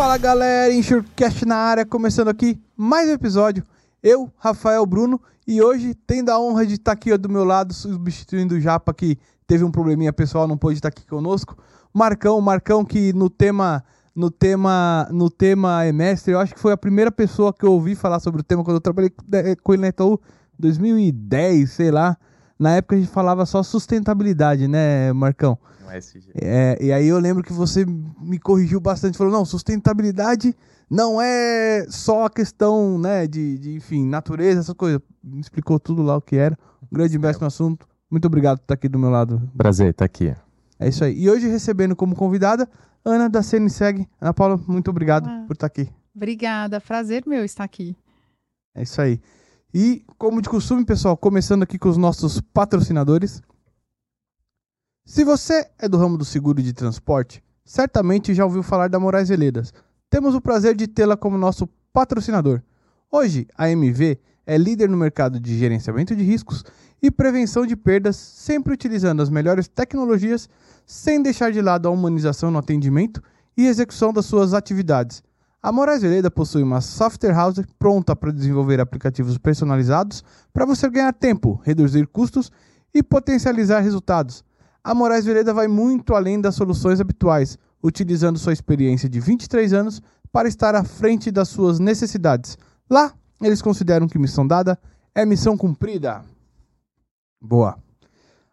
Fala galera, Insurecast na área, começando aqui mais um episódio. Eu, Rafael Bruno, e hoje tendo a honra de estar aqui do meu lado, substituindo o Japa que teve um probleminha pessoal, não pôde estar aqui conosco. Marcão, Marcão que no tema no tema no tema Emestre, eu acho que foi a primeira pessoa que eu ouvi falar sobre o tema quando eu trabalhei com ele na Itaú 2010, sei lá. Na época a gente falava só sustentabilidade, né, Marcão? É, e aí eu lembro que você me corrigiu bastante, falou, não, sustentabilidade não é só a questão, né, de, de enfim, natureza, essas coisas. Me explicou tudo lá o que era. Um grande mestre no assunto. Muito obrigado por estar aqui do meu lado. Prazer estar aqui. É isso aí. E hoje recebendo como convidada Ana da CNSEG. Ana Paula, muito obrigado ah, por estar aqui. Obrigada, prazer meu estar aqui. É isso aí. E, como de costume, pessoal, começando aqui com os nossos patrocinadores. Se você é do ramo do seguro de transporte, certamente já ouviu falar da Moraes Veledas. Temos o prazer de tê-la como nosso patrocinador. Hoje, a MV é líder no mercado de gerenciamento de riscos e prevenção de perdas, sempre utilizando as melhores tecnologias, sem deixar de lado a humanização no atendimento e execução das suas atividades. A Moraes Veleda possui uma software house pronta para desenvolver aplicativos personalizados para você ganhar tempo, reduzir custos e potencializar resultados. A Moraes Veleda vai muito além das soluções habituais, utilizando sua experiência de 23 anos para estar à frente das suas necessidades. Lá, eles consideram que missão dada é missão cumprida. Boa.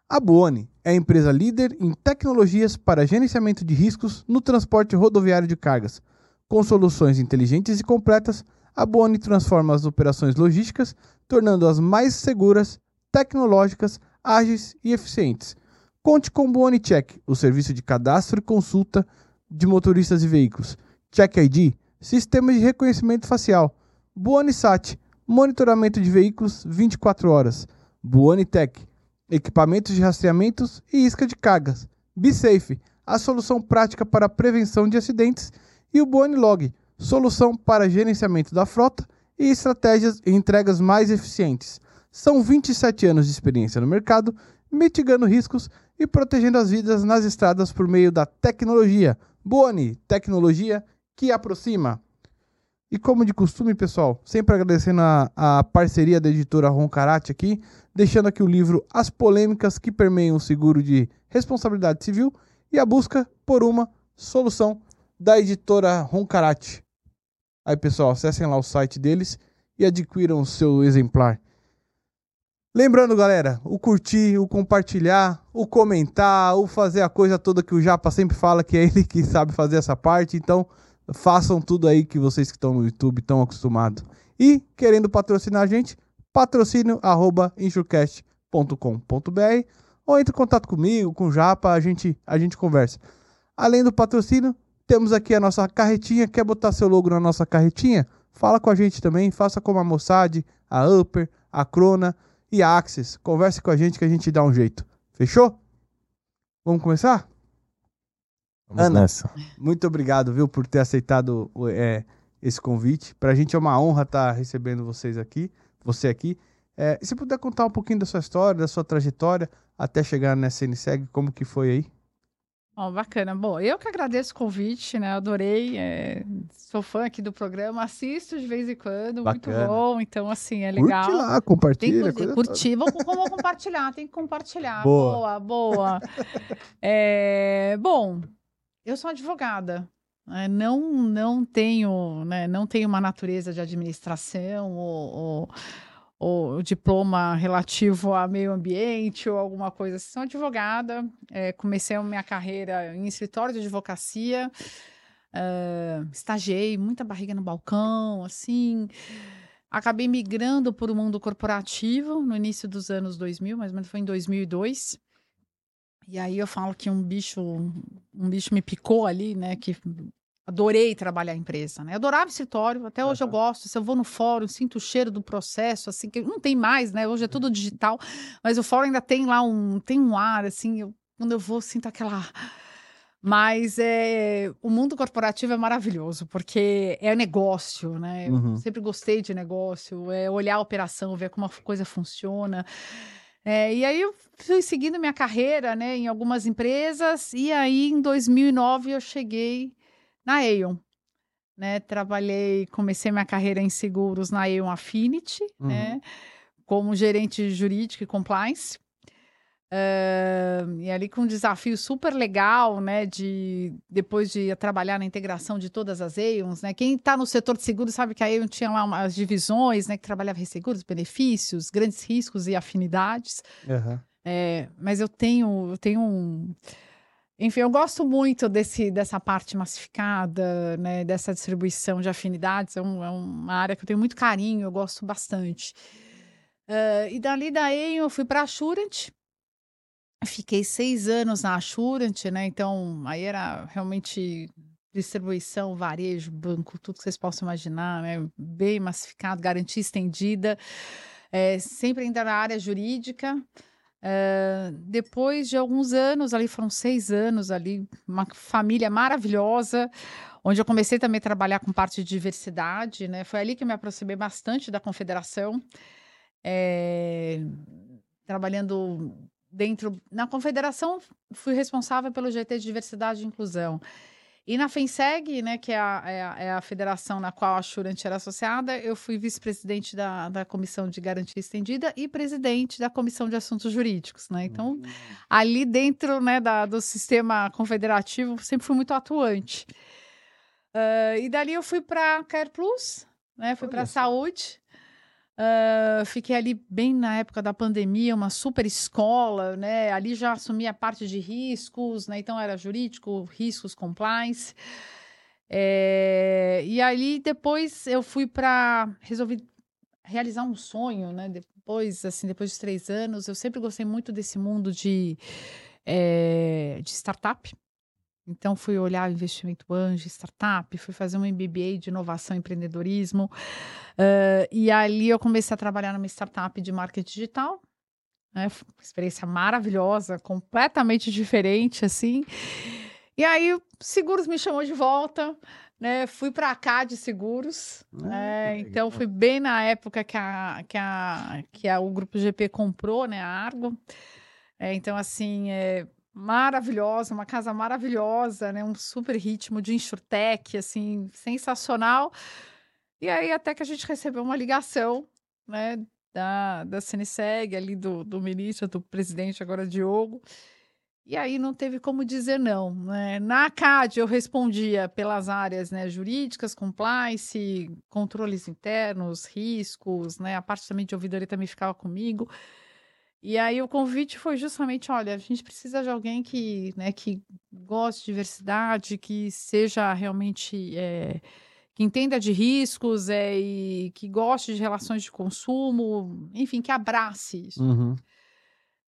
A Buoni é a empresa líder em tecnologias para gerenciamento de riscos no transporte rodoviário de cargas com soluções inteligentes e completas, a Boni transforma as operações logísticas, tornando-as mais seguras, tecnológicas, ágeis e eficientes. Conte com o Boni Check, o serviço de cadastro e consulta de motoristas e veículos. Check ID, sistema de reconhecimento facial. Boni Sat, monitoramento de veículos 24 horas. Buoni Tech, equipamentos de rastreamentos e isca de cargas. BeSafe, a solução prática para a prevenção de acidentes e o Bonilog, solução para gerenciamento da frota e estratégias e entregas mais eficientes. São 27 anos de experiência no mercado, mitigando riscos e protegendo as vidas nas estradas por meio da tecnologia. Boni, tecnologia que aproxima. E como de costume, pessoal, sempre agradecendo a, a parceria da editora Roncarate aqui, deixando aqui o livro As Polêmicas que Permeiam o Seguro de Responsabilidade Civil e a busca por uma solução da editora Roncarate. Aí, pessoal, acessem lá o site deles e adquiram o seu exemplar. Lembrando, galera, o curtir, o compartilhar, o comentar, o fazer a coisa toda que o Japa sempre fala que é ele que sabe fazer essa parte. Então, façam tudo aí que vocês que estão no YouTube estão acostumados. E, querendo patrocinar a gente, patrocínio arroba ou entre em contato comigo, com o Japa, a gente, a gente conversa. Além do patrocínio, temos aqui a nossa carretinha. Quer botar seu logo na nossa carretinha? Fala com a gente também. Faça como a Mossad, a Upper, a Crona e a Axis. Converse com a gente que a gente dá um jeito. Fechou? Vamos começar? Vamos Ana, nessa. muito obrigado, viu, por ter aceitado é, esse convite. Para a gente é uma honra estar tá recebendo vocês aqui, você aqui. É, se puder contar um pouquinho da sua história, da sua trajetória até chegar nessa NSEG, como que foi aí? Oh, bacana. Bom, eu que agradeço o convite, né? Adorei. É... Sou fã aqui do programa, assisto de vez em quando, bacana. muito bom. Então, assim, é legal. Curte lá, compartilha. Tem que curtir, vamos, vamos compartilhar, tem que compartilhar. Boa, boa. boa. É... Bom, eu sou advogada. Né? Não, não tenho, né? Não tenho uma natureza de administração ou... ou ou diploma relativo a meio ambiente ou alguma coisa assim. Sou advogada, é, comecei a minha carreira em escritório de advocacia, estagiei, muita barriga no balcão, assim. Acabei migrando para o mundo corporativo no início dos anos 2000, mais ou menos foi em 2002. E aí eu falo que um bicho, um bicho me picou ali, né? Que Adorei trabalhar em empresa, né? Adorava escritório, até hoje uhum. eu gosto. Se eu vou no fórum, sinto o cheiro do processo, assim, que não tem mais, né? Hoje é tudo digital, mas o fórum ainda tem lá um, tem um ar, assim, eu, quando eu vou, sinto aquela. Mas é, o mundo corporativo é maravilhoso, porque é negócio, né? Uhum. Eu sempre gostei de negócio, é olhar a operação, ver como a coisa funciona. É, e aí eu fui seguindo minha carreira, né, em algumas empresas, e aí em 2009 eu cheguei na Aeon. né? Trabalhei, comecei minha carreira em seguros na Aon Affinity, uhum. né? Como gerente jurídico e compliance. Uh, e ali com um desafio super legal, né? De depois de trabalhar na integração de todas as Aons, né? Quem está no setor de seguros sabe que a Aon tinha lá umas divisões, né? Que trabalhava em seguros, benefícios, grandes riscos e afinidades. Uhum. É, mas eu tenho, eu tenho um enfim, eu gosto muito desse, dessa parte massificada, né, dessa distribuição de afinidades. É, um, é, uma área que eu tenho muito carinho, eu gosto bastante. Uh, e dali daí eu fui para a Assurant. Fiquei seis anos na Assurant, né? Então, aí era realmente distribuição, varejo, banco, tudo que vocês possam imaginar, né? Bem massificado, garantia estendida. É, sempre ainda na área jurídica. Uh, depois de alguns anos, ali foram seis anos ali, uma família maravilhosa, onde eu comecei também a trabalhar com parte de diversidade, né? Foi ali que eu me aproximei bastante da confederação, é, trabalhando dentro na confederação, fui responsável pelo GT de diversidade e inclusão. E na FENSEG, né, que é a, é a, é a federação na qual a Assurant era associada, eu fui vice-presidente da, da Comissão de Garantia Estendida e presidente da Comissão de Assuntos Jurídicos, né? Então, uhum. ali dentro né, da, do sistema confederativo, sempre fui muito atuante. Uh, e dali eu fui para a Care Plus, né? Fui para a saúde. Uh, fiquei ali bem na época da pandemia, uma super escola, né? Ali já assumi a parte de riscos, né? Então era jurídico, riscos, compliance. É, e ali depois eu fui para resolvi realizar um sonho, né? Depois, assim, depois de três anos, eu sempre gostei muito desse mundo de, é, de startup. Então, fui olhar investimento anjo, startup, fui fazer um MBA de inovação e empreendedorismo. Uh, e ali eu comecei a trabalhar numa startup de marketing digital. Né? Experiência maravilhosa, completamente diferente, assim. E aí, o Seguros me chamou de volta. Né, fui para cá de seguros, ah, né, então fui bem na época que, a, que, a, que a, o grupo GP comprou, né, a Argo. É, então, assim, é, maravilhosa, uma casa maravilhosa, né? Um super ritmo de insurtech, assim, sensacional. E aí até que a gente recebeu uma ligação, né, da, da CNSEG, ali do, do ministro, do presidente, agora Diogo. E aí não teve como dizer não. Né? Na CAD eu respondia pelas áreas né, jurídicas, compliance, controles internos, riscos, né? A parte também de ouvidoria também ficava comigo. E aí o convite foi justamente, olha, a gente precisa de alguém que, né, que goste de diversidade, que seja realmente é, que entenda de riscos é, e que goste de relações de consumo, enfim, que abrace isso. Uhum.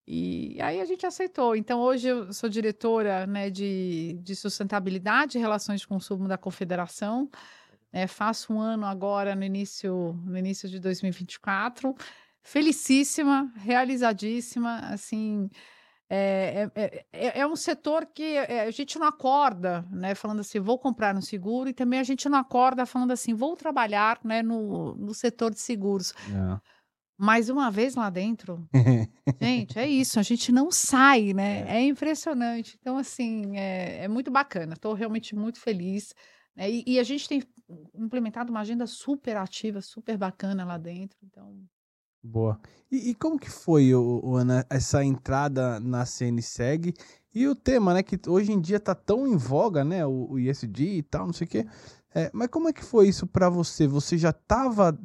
E aí a gente aceitou. Então, hoje eu sou diretora né, de, de sustentabilidade e relações de consumo da Confederação. É, faço um ano agora no início, no início de 2024 felicíssima, realizadíssima, assim. É, é, é, é, um setor que a gente não acorda, né, falando assim, vou comprar um seguro, e também a gente não acorda falando assim, vou trabalhar, né, no, no setor de seguros. É. Mais uma vez lá dentro, gente, é isso, a gente não sai, né? É, impressionante. Então, assim, é, é muito bacana. Estou realmente muito feliz. Né? E, e a gente tem implementado uma agenda super ativa, super bacana lá dentro. Então, Boa. E, e, como que foi, o, o, Ana, essa entrada na CNSEG e o tema, né, que hoje em dia tá tão em voga, né, o, o ISD e tal, não sei o quê. É, mas como é que foi isso para você? Você já estava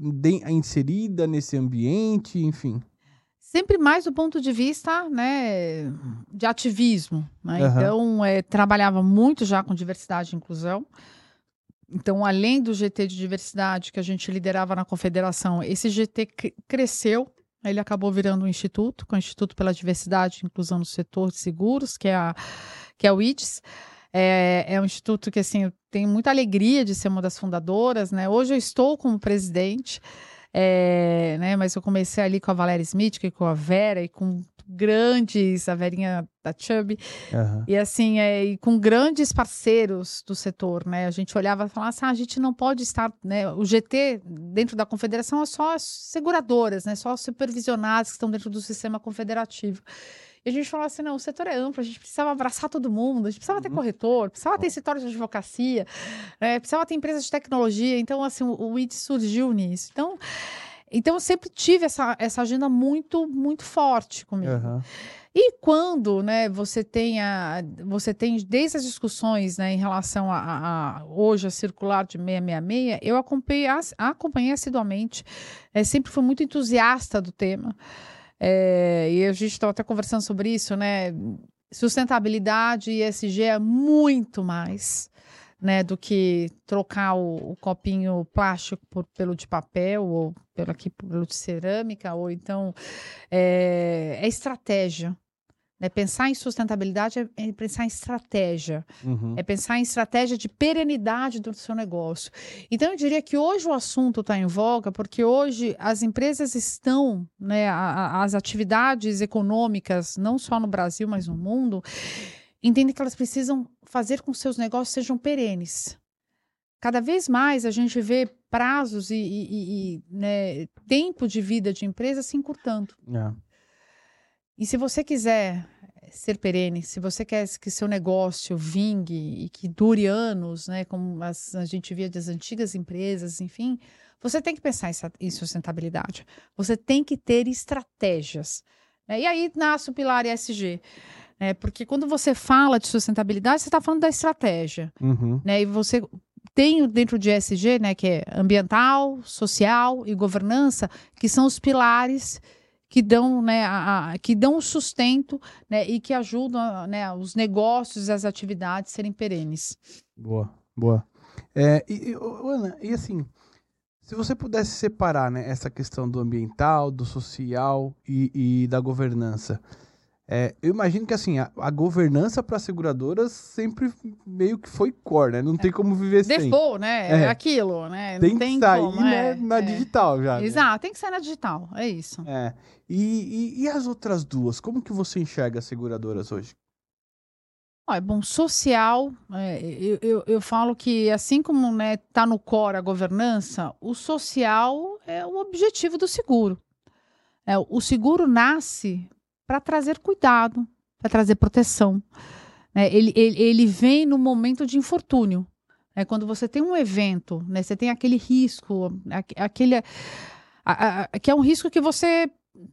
inserida nesse ambiente, enfim? Sempre mais do ponto de vista, né, de ativismo, né? Uhum. Então, é, trabalhava muito já com diversidade e inclusão. Então, além do GT de diversidade que a gente liderava na confederação, esse GT cresceu. Ele acabou virando um instituto, com é o Instituto pela Diversidade e Inclusão no Setor de Seguros, que é, a, que é o IDES. É, é um instituto que, assim, eu tenho muita alegria de ser uma das fundadoras, né? Hoje eu estou como presidente, é, né? Mas eu comecei ali com a Valéria Smith, com a Vera e com grandes, a Verinha da Chubb, uhum. e assim, é, e com grandes parceiros do setor, né? A gente olhava e falava assim, ah, a gente não pode estar, né? O GT dentro da confederação é só as seguradoras, né? Só os supervisionados que estão dentro do sistema confederativo. E a gente falou assim: não, o setor é amplo, a gente precisava abraçar todo mundo, a gente precisava ter uhum. corretor, precisava ter escritório de advocacia, é, precisava ter empresas de tecnologia. Então, assim, o, o IT surgiu nisso. Então. Então, eu sempre tive essa, essa agenda muito, muito forte comigo. Uhum. E quando né, você tem a, você tem desde as discussões né, em relação a, a, hoje a circular de 666, eu acompanhei, acompanhei assiduamente, é, sempre fui muito entusiasta do tema. É, e a gente estava até conversando sobre isso, né? Sustentabilidade e ESG é muito mais né, do que trocar o, o copinho plástico por, pelo de papel ou pelo aqui pelo de cerâmica ou então é, é estratégia. Né? Pensar em sustentabilidade é, é pensar em estratégia, uhum. é pensar em estratégia de perenidade do seu negócio. Então, eu diria que hoje o assunto está em voga, porque hoje as empresas estão, né, a, a, as atividades econômicas, não só no Brasil, mas no mundo, entendem que elas precisam fazer com que seus negócios sejam perenes. Cada vez mais a gente vê prazos e, e, e né, tempo de vida de empresa se encurtando. É. E se você quiser ser perene, se você quer que seu negócio vingue e que dure anos, né, como as, a gente via das antigas empresas, enfim, você tem que pensar em, sustentabilidade. Você tem que ter estratégias. Né? E aí nasce o pilar ESG. Né? Porque quando você fala de sustentabilidade, você está falando da estratégia. Uhum. Né? E você tem dentro de ESG, né, que é ambiental, social e governança, que são os pilares que dão, né, a, a, que dão sustento né, e que ajudam né, os negócios e as atividades serem perenes. Boa, boa. É, e, e, Ana, e assim, se você pudesse separar né, essa questão do ambiental, do social e, e da governança, é, eu imagino que assim, a, a governança para seguradoras sempre meio que foi core, né? Não tem como viver sem. Default, né? É, é aquilo, né? Tem, tem que sair como, né, é, na é. digital já. Né? Exato, né? tem que sair na digital, é isso. É. E, e, e, as outras duas, como que você enxerga as seguradoras hoje? É bom, social, é, eu, eu, eu, falo que assim como né, tá no core a governança, o social é o objetivo do seguro. É, o seguro nasce para trazer cuidado, para trazer proteção. É, ele, ele, ele, vem no momento de infortúnio. É, quando você tem um evento, né, você tem aquele risco, aquele, a, a, que é um risco que você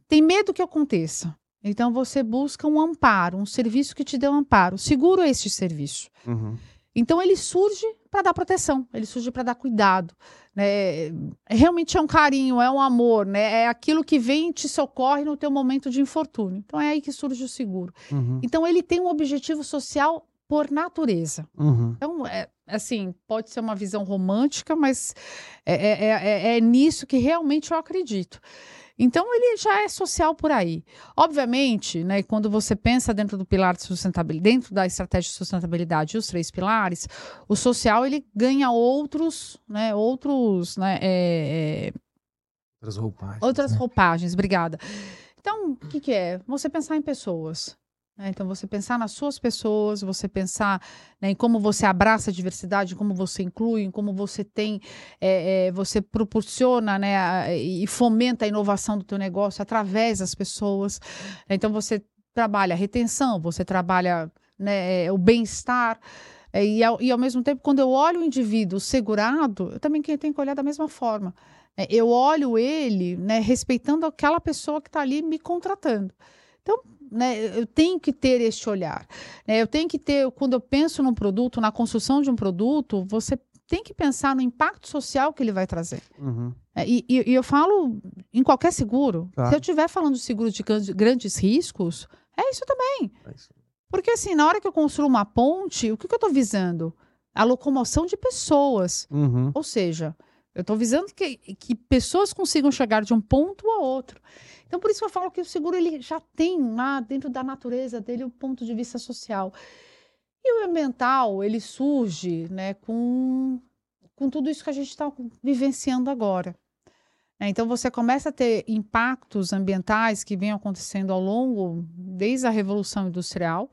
tem medo que aconteça. Então você busca um amparo, um serviço que te dê um amparo. Seguro este serviço. Uhum. Então ele surge para dar proteção, ele surge para dar cuidado. Né? Realmente é um carinho, é um amor, né? É aquilo que vem e te socorre no teu momento de infortúnio. Então é aí que surge o seguro. Uhum. Então ele tem um objetivo social por natureza. Uhum. Então, é, assim, pode ser uma visão romântica, mas é, é, é, é nisso que realmente eu acredito. Então ele já é social por aí. Obviamente, né, quando você pensa dentro do pilar de sustentabilidade, dentro da estratégia de sustentabilidade, os três pilares, o social ele ganha outros, né, outros, né, é, é... outras roupagens. Outras né? roupagens, obrigada. Então, o que, que é? Você pensar em pessoas. Né? Então, você pensar nas suas pessoas, você pensar né, em como você abraça a diversidade, em como você inclui, em como você tem, é, é, você proporciona né, a, e fomenta a inovação do teu negócio através das pessoas. Então, você trabalha a retenção, você trabalha né, é, o bem-estar. E, ao, e, ao, mesmo tempo, quando eu olho o indivíduo segurado, eu também tenho que olhar da mesma forma. É, eu olho ele né, respeitando aquela pessoa que está ali me contratando. Então, né, eu tenho que ter este olhar. Né? Eu tenho que ter, quando eu penso num produto, na construção de um produto, você tem que pensar no impacto social que ele vai trazer. Uhum. É, e, e, e, eu falo em qualquer seguro. Tá. Se eu estiver falando de seguro de grandes riscos, é isso também. É isso. Porque assim, na hora que eu construo uma ponte, o que, que eu estou visando? A locomoção de pessoas. Uhum. Ou seja, eu estou visando que, que pessoas consigam chegar de um ponto a outro. Então, por isso eu falo que o seguro ele já tem lá dentro da natureza dele o um ponto de vista social. E o ambiental, ele surge né, com, com tudo isso que a gente está vivenciando agora. É, então, você começa a ter impactos ambientais que vêm acontecendo ao longo, desde a Revolução Industrial,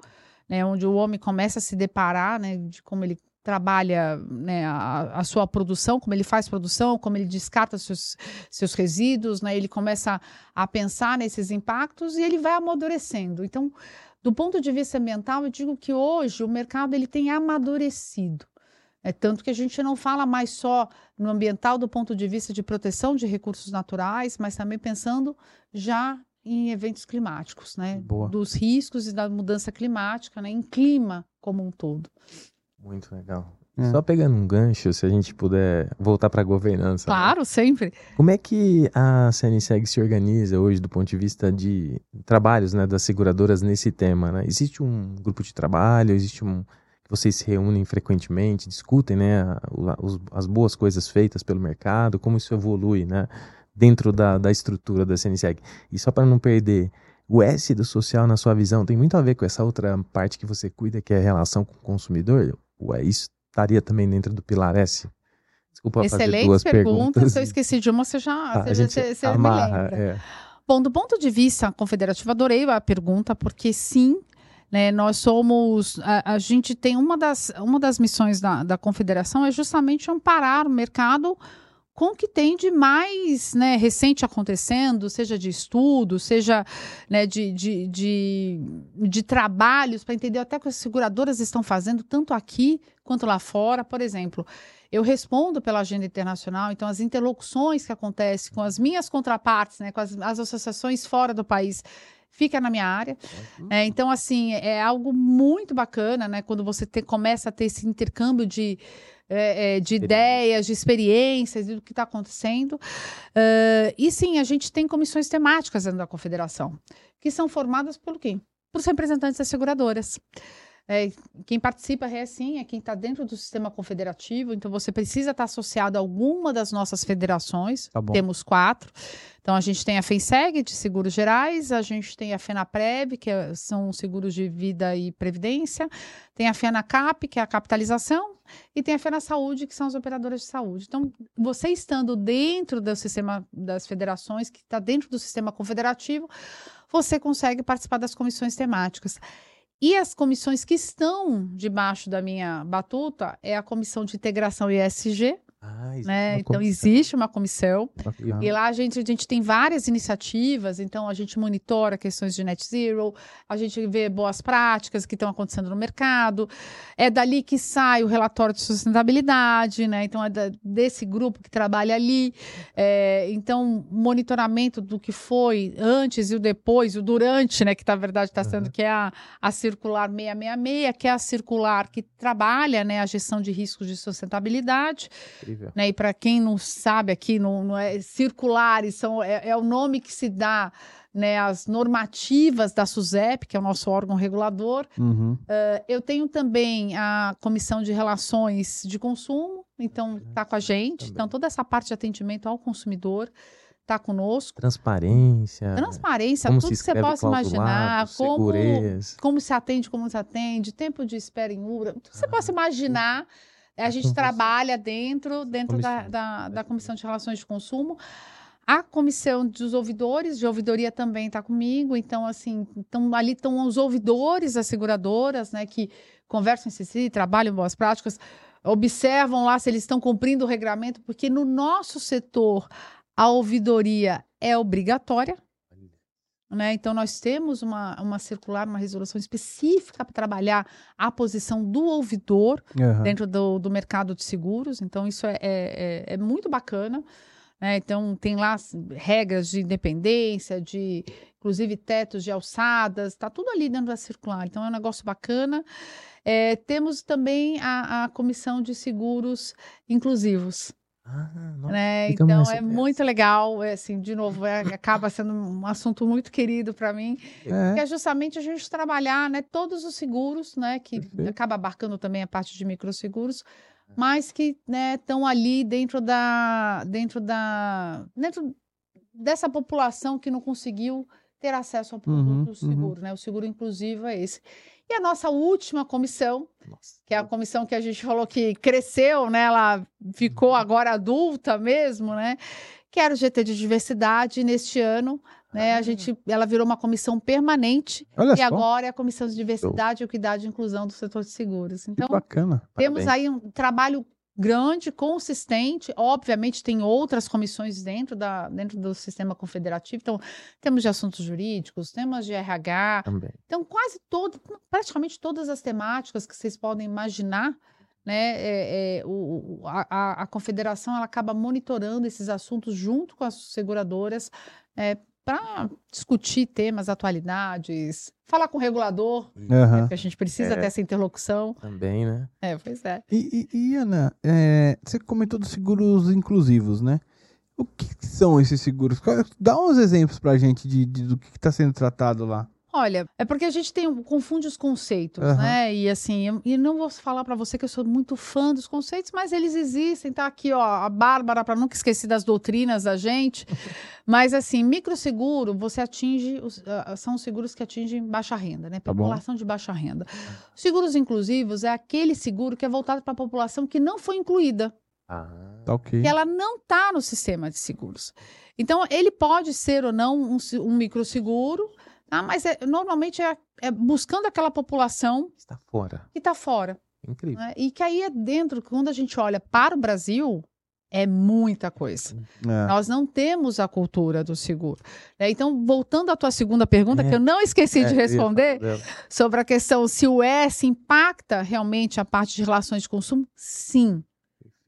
né, onde o homem começa a se deparar né, de como ele trabalha né, a, a, sua produção, como ele faz produção, como ele descarta seus, seus resíduos, né, ele começa a pensar nesses impactos e ele vai amadurecendo. Então, do ponto de vista ambiental, eu digo que hoje o mercado ele tem amadurecido. É tanto que a gente não fala mais só no ambiental do ponto de vista de proteção de recursos naturais, mas também pensando já em eventos climáticos, né? Boa. Dos riscos e da mudança climática, né? Em clima como um todo. Muito legal. É. Só pegando um gancho, se a gente puder voltar para a governança. Né? Claro, né? sempre. Como é que a CNSEG se organiza hoje do ponto de vista de trabalhos né, das seguradoras nesse tema? Né? Existe um grupo de trabalho, existe um vocês se reúnem frequentemente, discutem né, as boas coisas feitas pelo mercado, como isso evolui né, dentro da, da estrutura da CNSEG. E só para não perder, o S do social, na sua visão, tem muito a ver com essa outra parte que você cuida, que é a relação com o consumidor? Ué, isso estaria também dentro do pilar S? Desculpa Excelente fazer duas pergunta. perguntas. Se eu esqueci de uma, você já, ah, você, você, você amarra, me lembra. É. Bom, do ponto de vista confederativo, adorei a pergunta, porque sim, né, nós somos. A, a, gente tem uma das, uma das missões da, da confederação é justamente amparar o mercado com o que tem de mais né, recente acontecendo, seja de estudo, seja né, de, de, de, de trabalhos, para entender até o que as seguradoras estão fazendo, tanto aqui quanto lá fora. Por exemplo, eu respondo pela agenda internacional, então as interlocuções que acontecem com as minhas contrapartes, né, com as, as associações fora do país, fica na minha área. É, então, assim, é algo muito bacana, né? Quando você te, começa a ter esse intercâmbio de, é, é, de ideias, de experiências, do que está acontecendo. Uh, e sim, a gente tem comissões temáticas dentro da confederação, que são formadas por quem? Por representantes das seguradoras. É, quem participa é sim, é quem está dentro do sistema confederativo, então você precisa estar tá associado a alguma das nossas federações. Tá Temos quatro. Então a gente tem a FENSEG de seguros gerais, a gente tem a FENAPREV, que é, são seguros de vida e previdência, tem a FENACAP, que é a capitalização, e tem a FENA Saúde, que são as operadoras de saúde. Então, você estando dentro do sistema das federações, que está dentro do sistema confederativo, você consegue participar das comissões temáticas. E as comissões que estão debaixo da minha batuta é a Comissão de Integração ISG, ah, né? Então existe uma comissão e lá a gente, a gente tem várias iniciativas. Então a gente monitora questões de net zero, a gente vê boas práticas que estão acontecendo no mercado. É dali que sai o relatório de sustentabilidade, né? Então é da, desse grupo que trabalha ali. É, então monitoramento do que foi antes e o depois, o durante, né? Que na verdade está sendo que é a, a circular 666, que é a circular que trabalha, né? A gestão de riscos de sustentabilidade. Incrível. Né? E para quem não sabe aqui, não, não é circulares, são, é, é, o nome que se dá né, às normativas da SUSEP, que é o nosso órgão regulador. Uhum. Uh, eu tenho também a Comissão de Relações de Consumo, então está com a gente. Também. Então, toda essa parte de atendimento ao consumidor está conosco. Transparência. Transparência, tudo que você possa imaginar, como, como se atende, como se atende, tempo de espera em URA, tudo que você ah, possa imaginar. A gente trabalha dentro, dentro da, da, da Comissão de Relações de Consumo. A comissão dos ouvidores, de ouvidoria também está comigo, então, assim, então, ali estão os ouvidores das seguradoras, né, que conversam entre si, trabalham boas práticas, observam lá se eles estão cumprindo o regramento, porque no nosso setor a ouvidoria é obrigatória, né? Então, nós temos uma, uma circular, uma resolução específica para trabalhar a posição do ouvidor uhum. dentro do, do mercado de seguros. Então, isso é, é, é, é muito bacana. Né? Então, tem lá regras de independência, de inclusive tetos de alçadas, está tudo ali dentro da circular. Então, é um negócio bacana. É, temos também a, a comissão de seguros inclusivos. Ah, né? Então é muito legal, é, assim, de novo, é, acaba sendo um assunto muito querido para mim, é. que é justamente a gente trabalhar, né, todos os seguros, né, que Perfeito. acaba abarcando também a parte de microseguros, mas que, né, estão ali dentro da, dentro da, dentro dessa população que não conseguiu ter acesso ao produto uhum, seguro, uhum. né? O seguro inclusivo é esse. E a nossa última comissão, nossa. que é a comissão que a gente falou que cresceu, né? Ela ficou uhum. agora adulta mesmo, né? que era o GT de diversidade. E neste ano, né, a gente, ela virou uma comissão permanente Olha e só, agora é a comissão de diversidade, equidade e inclusão do setor de seguros. que Então, bacana. temos Parabéns. aí um trabalho grande, consistente. Obviamente, tem outras comissões dentro, da, dentro do sistema confederativo. Então, temos de assuntos jurídicos, temas de RH. Também. Então, quase todo, praticamente todas as temáticas que vocês podem imaginar, né? é- é, o- a, a- confederação ela acaba monitorando esses assuntos junto com as seguradoras para discutir temas, atualidades, falar com o regulador, Aham. porque a gente precisa É. ter essa interlocução. Também, né? É, pois é. E, e- e, Ana, é, você comentou dos seguros inclusivos, né? O que são esses seguros? Dá uns exemplos pra gente de, de- do que está sendo tratado lá. Olha, é porque a gente tem confunde os conceitos, Aham. né? E assim, eu, e não vou falar para você que eu sou muito fã dos conceitos, mas eles existem. Tá aqui, ó, a Bárbara para nunca esquecer das doutrinas da gente. mas assim, microseguro, você atinge os- ah, são os seguros que atingem baixa renda, né? Tá. População de baixa renda. Seguros inclusivos é aquele seguro que é voltado para a população que não foi incluída Ah, Tá ok. que ela não está no sistema de seguros. Então, ele pode ser ou não um, um microseguro, tá? mas é- normalmente é, é buscando aquela população está fora. que está fora. Incrível. né? E que aí é dentro, quando a gente olha para o Brasil, é muita coisa. É. Nós não temos a cultura do seguro. né? Então, voltando à tua segunda pergunta, É. que eu não esqueci É, de responder, sobre a questão se o S impacta realmente a parte de relações de consumo, sim.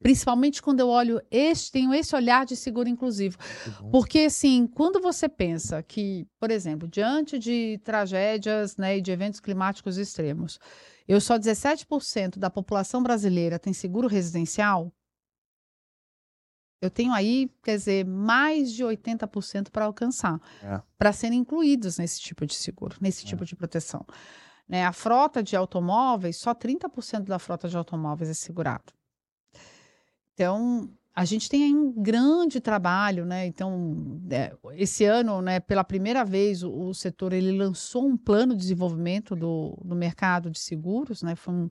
Principalmente quando eu olho este, tenho esse olhar de seguro inclusivo. Porque, assim, quando você pensa que, por exemplo, diante de tragédias né, e de eventos climáticos extremos, eu só 17% da população brasileira tem seguro residencial, eu tenho aí, quer dizer, mais de 80% para alcançar, É. para serem incluídos nesse tipo de seguro, nesse tipo de proteção. Né, a frota de automóveis, só 30% da frota de automóveis é segurado. Então, a gente tem um grande trabalho, né? Então, é, esse ano, né, pela primeira vez, o, o setor ele lançou um plano de desenvolvimento do, do mercado de seguros, né? Foi um,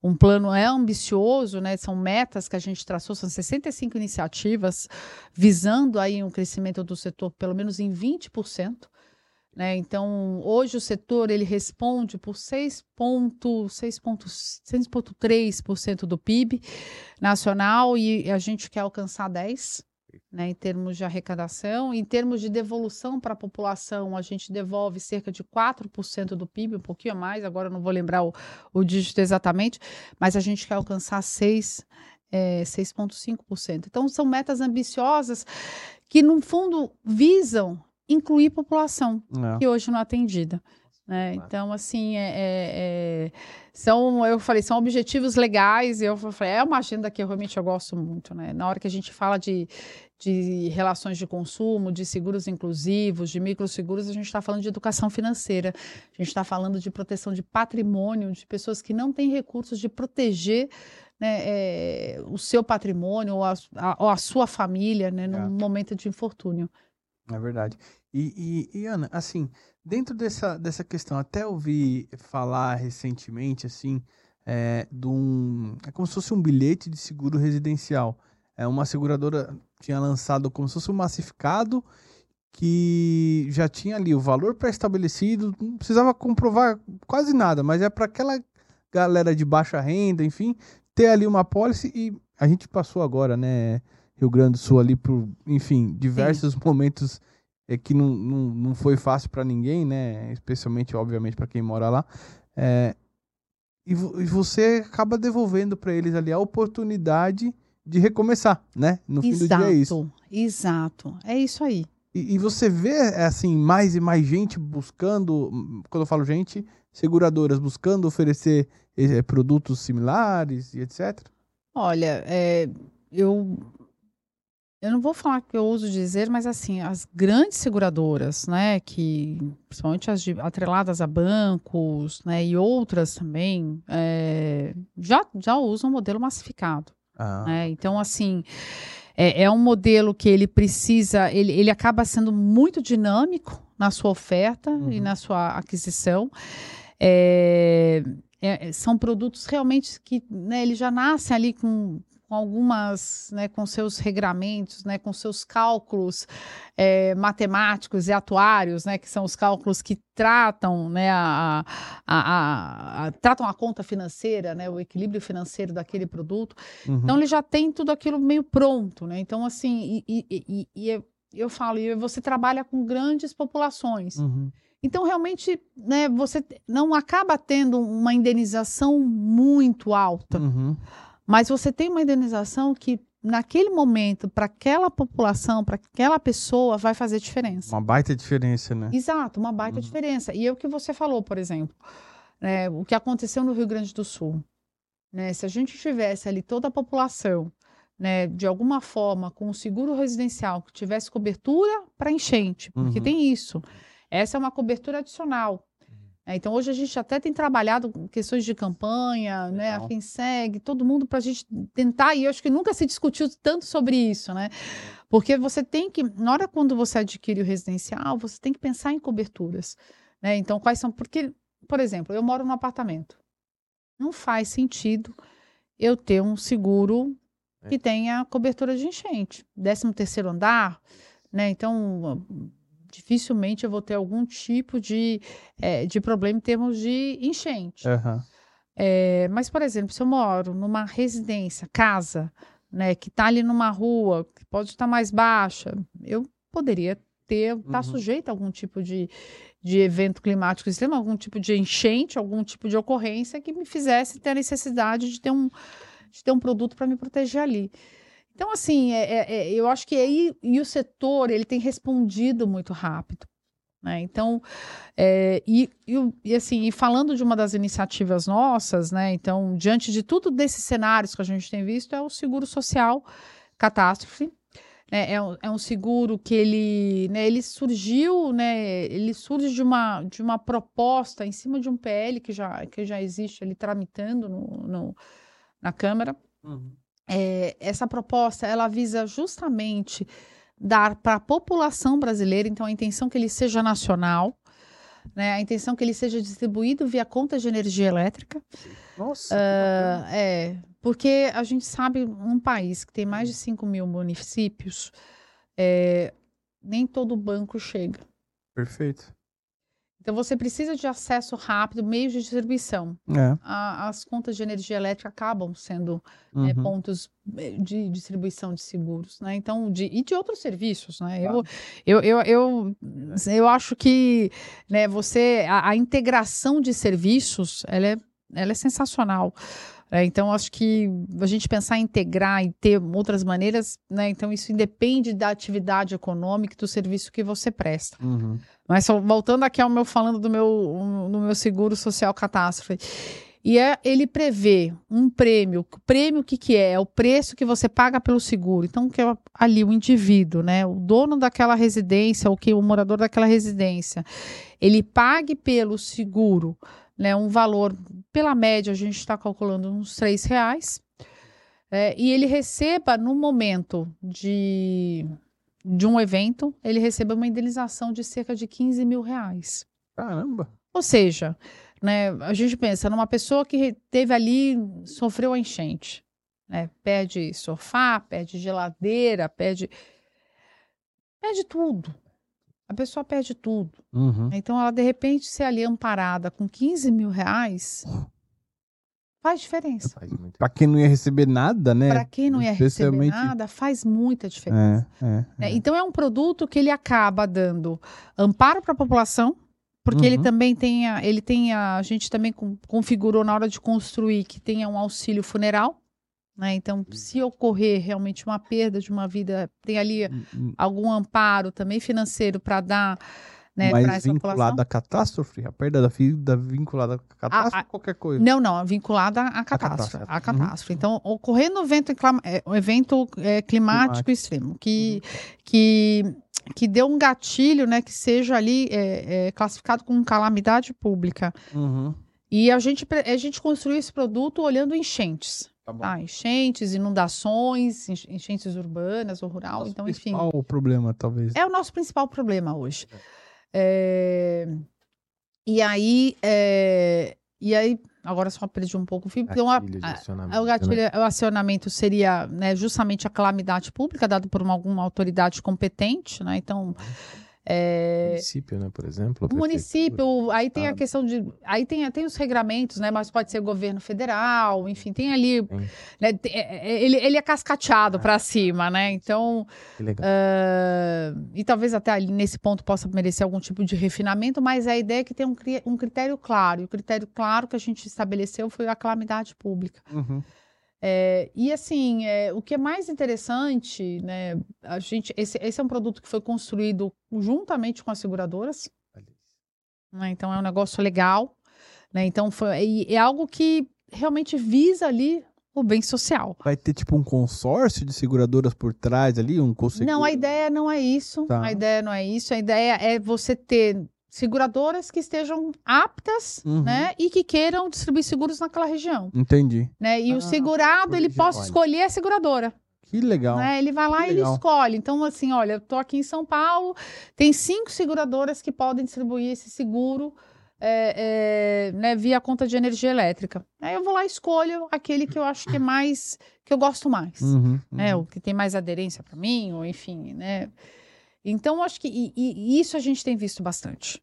um plano é ambicioso, né? São metas que a gente traçou, são 65 iniciativas visando aí um crescimento do setor pelo menos em 20%. Né? Então, hoje o setor ele responde por 6,3% do PIB nacional e a gente quer alcançar 10%. Né, em termos de arrecadação, em termos de devolução para a população, a gente devolve cerca de 4% do PIB, um pouquinho a mais, agora não vou lembrar o, o dígito exatamente, mas a gente quer alcançar 6, é, 6,5%. Então, são metas ambiciosas que, no fundo, visam incluir população É. que hoje não é atendida. Né? Então, assim, é, é- é- são, eu falei, são objetivos legais, eu falei, é uma agenda que eu realmente eu gosto muito, né? Na hora que a gente fala de, de relações de consumo, de seguros inclusivos, de microseguros, a gente está falando de educação financeira, a gente está falando de proteção de patrimônio, de pessoas que não têm recursos de proteger né, é, o seu patrimônio ou a, a- ou a sua família né, num momento de infortúnio. É verdade. E, e- e, Ana, assim, dentro dessa, dessa questão, até ouvi falar recentemente, assim, é, de um. É como se fosse um bilhete de seguro residencial. É uma seguradora tinha lançado como se fosse um massificado que já tinha ali o valor pré-estabelecido, não precisava comprovar quase nada, mas é para aquela galera de baixa renda, enfim, ter ali uma pólice e a gente passou agora, né, Rio Grande do Sul ali por, enfim, diversos momentos é, que não, não, não foi fácil para ninguém, né, especialmente, obviamente, para quem mora lá. É, e, vo- e você acaba devolvendo para eles ali a oportunidade de recomeçar, né? No fim do dia é isso. exato. É isso aí. E, e você vê, é, assim, mais e mais gente buscando, hum, quando eu falo gente, seguradoras buscando oferecer eh, produtos similares e etc. Olha, é, eu eu não vou falar que eu uso dizer, mas assim, as grandes seguradoras, né, que principalmente as de- atreladas a bancos, né, e outras também, é, já já usam o modelo massificado. Ah, né? Então, assim, é, é um modelo que ele precisa, ele, ele acaba sendo muito dinâmico na sua oferta e Uhum. na sua aquisição. É, é, são produtos realmente que né, ele já nasce ali com, com algumas, né, com seus regramentos, né, com seus cálculos é, matemáticos e atuários, né, que são os cálculos que tratam, né, a, a, a, a, tratam a conta financeira, né, o equilíbrio financeiro daquele produto. Uhum. Então ele já tem tudo aquilo meio pronto, né? Então assim, e, e, e, e eu falo, e você trabalha com grandes populações. Uhum. Então, realmente, né, você não acaba tendo uma indenização muito alta, uhum. Mas você tem uma indenização que, naquele momento, para aquela população, para aquela pessoa, vai fazer diferença. Uma baita diferença, né? Exato, uma baita uhum. diferença. E é o que você falou, por exemplo, né, o que aconteceu no Rio Grande do Sul. Né, se a gente tivesse ali toda a população né, de alguma forma, com o seguro residencial, que tivesse cobertura para enchente, porque uhum. tem isso. Essa é uma cobertura adicional. É, então, hoje a gente até tem trabalhado questões de campanha, né, a FinSeg, todo mundo para a gente tentar, e eu acho que nunca se discutiu tanto sobre isso, né? Porque você tem que, na hora quando você adquire o residencial, você tem que pensar em coberturas. Né? Então, quais são. Porque, por exemplo, eu moro num apartamento. Não faz sentido eu ter um seguro é. que tenha cobertura de enchente. 13 terceiro andar, né? Então, dificilmente eu vou ter algum tipo de, é, de problema em termos de enchente. Uhum. É, mas, por exemplo, se eu moro numa residência, casa, né, que está ali numa rua, que pode estar mais baixa, eu poderia ter, estar tá uhum. sujeito a algum tipo de, de evento climático extremo, algum tipo de enchente, algum tipo de ocorrência que me fizesse ter a necessidade de ter um, de ter um produto para me proteger ali. Então, assim, é, é, é, eu acho que aí e o setor ele tem respondido muito rápido. Né? Então, é, e, e, assim, e falando de uma das iniciativas nossas, né? Então, diante de tudo desses cenários que a gente tem visto, é o seguro social catástrofe. Né? É, um, é um seguro que ele, né, ele surgiu, né? Ele surge de uma, de uma proposta em cima de um PL que já, que já existe ali tramitando no, no na Câmara. Uhum é, essa proposta ela visa justamente dar para a população brasileira, então a intenção que ele seja nacional, né, a intenção que ele seja distribuído via conta de energia elétrica. Nossa! Uh, é, porque a gente sabe um país que tem mais de 5 mil municípios, é, nem todo banco chega. Perfeito. Então você precisa de acesso rápido, meios de distribuição. É. A, as contas de energia elétrica acabam sendo é, uhum. é, pontos de distribuição de seguros, né? Então, de, e de outros serviços, né? Claro. Eu, eu, eu, eu, eu acho que né, você a, a integração de serviços ela é, ela é sensacional. É, então, acho que a gente pensar em integrar e ter outras maneiras, né? Então, isso independe da atividade econômica e do serviço que você presta. Uhum. Mas voltando aqui ao meu falando do meu, no meu seguro social catástrofe. E é, ele prevê um prêmio. O prêmio o que, que é? É o preço que você paga pelo seguro. Então, que é ali o indivíduo, né? O dono daquela residência, ou que o morador daquela residência, ele pague pelo seguro né, um valor, pela média, a gente está calculando uns três reais, é, e ele receba, no momento de, de um evento, ele receba uma indenização de cerca de 15 mil reais. Caramba! Ou seja, né, a gente pensa numa pessoa que teve ali, sofreu a enchente, né, perde sofá, perde geladeira, perde, perde tudo a pessoa perde tudo. Uhum. Então, ela de repente ser ali amparada com 15 mil reais faz diferença. Para quem não ia receber nada, né? Para quem não ia receber nada, faz muita diferença. É, é, é. Então, é um produto que ele acaba dando amparo para a população, porque uhum. ele também tem a, ele tem a, a gente também configurou na hora de construir que tenha um auxílio funeral. Né? Então, hum. se ocorrer realmente uma perda de uma vida, tem ali hum, hum. algum amparo também financeiro para dar né, Mas vinculada à catástrofe? A perda da vida vinculada à catástrofe? A, a, qualquer coisa? Não, não, vinculada à catástrofe. À catástrofe. Uhum. Então, ocorrendo um evento, é, um evento é, climático, climático, extremo, que, uhum. que, que deu um gatilho, né, que seja ali é, é, classificado como calamidade pública. Uhum. E a gente, a gente construiu esse produto olhando enchentes. Tá tá, enchentes, inundações, enchentes urbanas ou rural, nosso então enfim. o problema, talvez. É o nosso principal problema hoje. É... É... E aí, é... e aí agora só perdi um pouco o fio. Então, a, a, o gatilho, né? o acionamento seria né, justamente a calamidade pública dado por uma, alguma autoridade competente, né? Então, é... Município, né, por exemplo? O município, aí tem ah. a questão de. Aí tem, tem os regramentos, né? Mas pode ser governo federal, enfim, tem ali. Né, é, é, ele, ele é cascateado ah. para cima, né? Então. Uh, e talvez até ali nesse ponto possa merecer algum tipo de refinamento, mas a ideia é que tem um, um critério claro. E o critério claro que a gente estabeleceu foi a calamidade pública. Uhum. É, e assim, é, o que é mais interessante, né? A gente, esse, esse, é um produto que foi construído juntamente com as seguradoras. Né, então é um negócio legal. Né, então foi, é algo que realmente visa ali o bem social. Vai ter tipo um consórcio de seguradoras por trás ali, um conselho? Não, a ideia não é isso. Tá. A ideia não é isso. A ideia é você ter seguradoras que estejam aptas, uhum. né, e que queiram distribuir seguros naquela região. Entendi. Né? E ah, o segurado, ele possa escolher a seguradora. Que legal. Né? Ele vai lá e ele escolhe. Então, assim, olha, eu tô aqui em São Paulo, tem cinco seguradoras que podem distribuir esse seguro é, é, né, via conta de energia elétrica. Aí eu vou lá e escolho aquele que eu acho que é mais, que eu gosto mais, uhum, né, uhum. o que tem mais aderência para mim, ou enfim, né. Então, acho que e, e isso a gente tem visto bastante.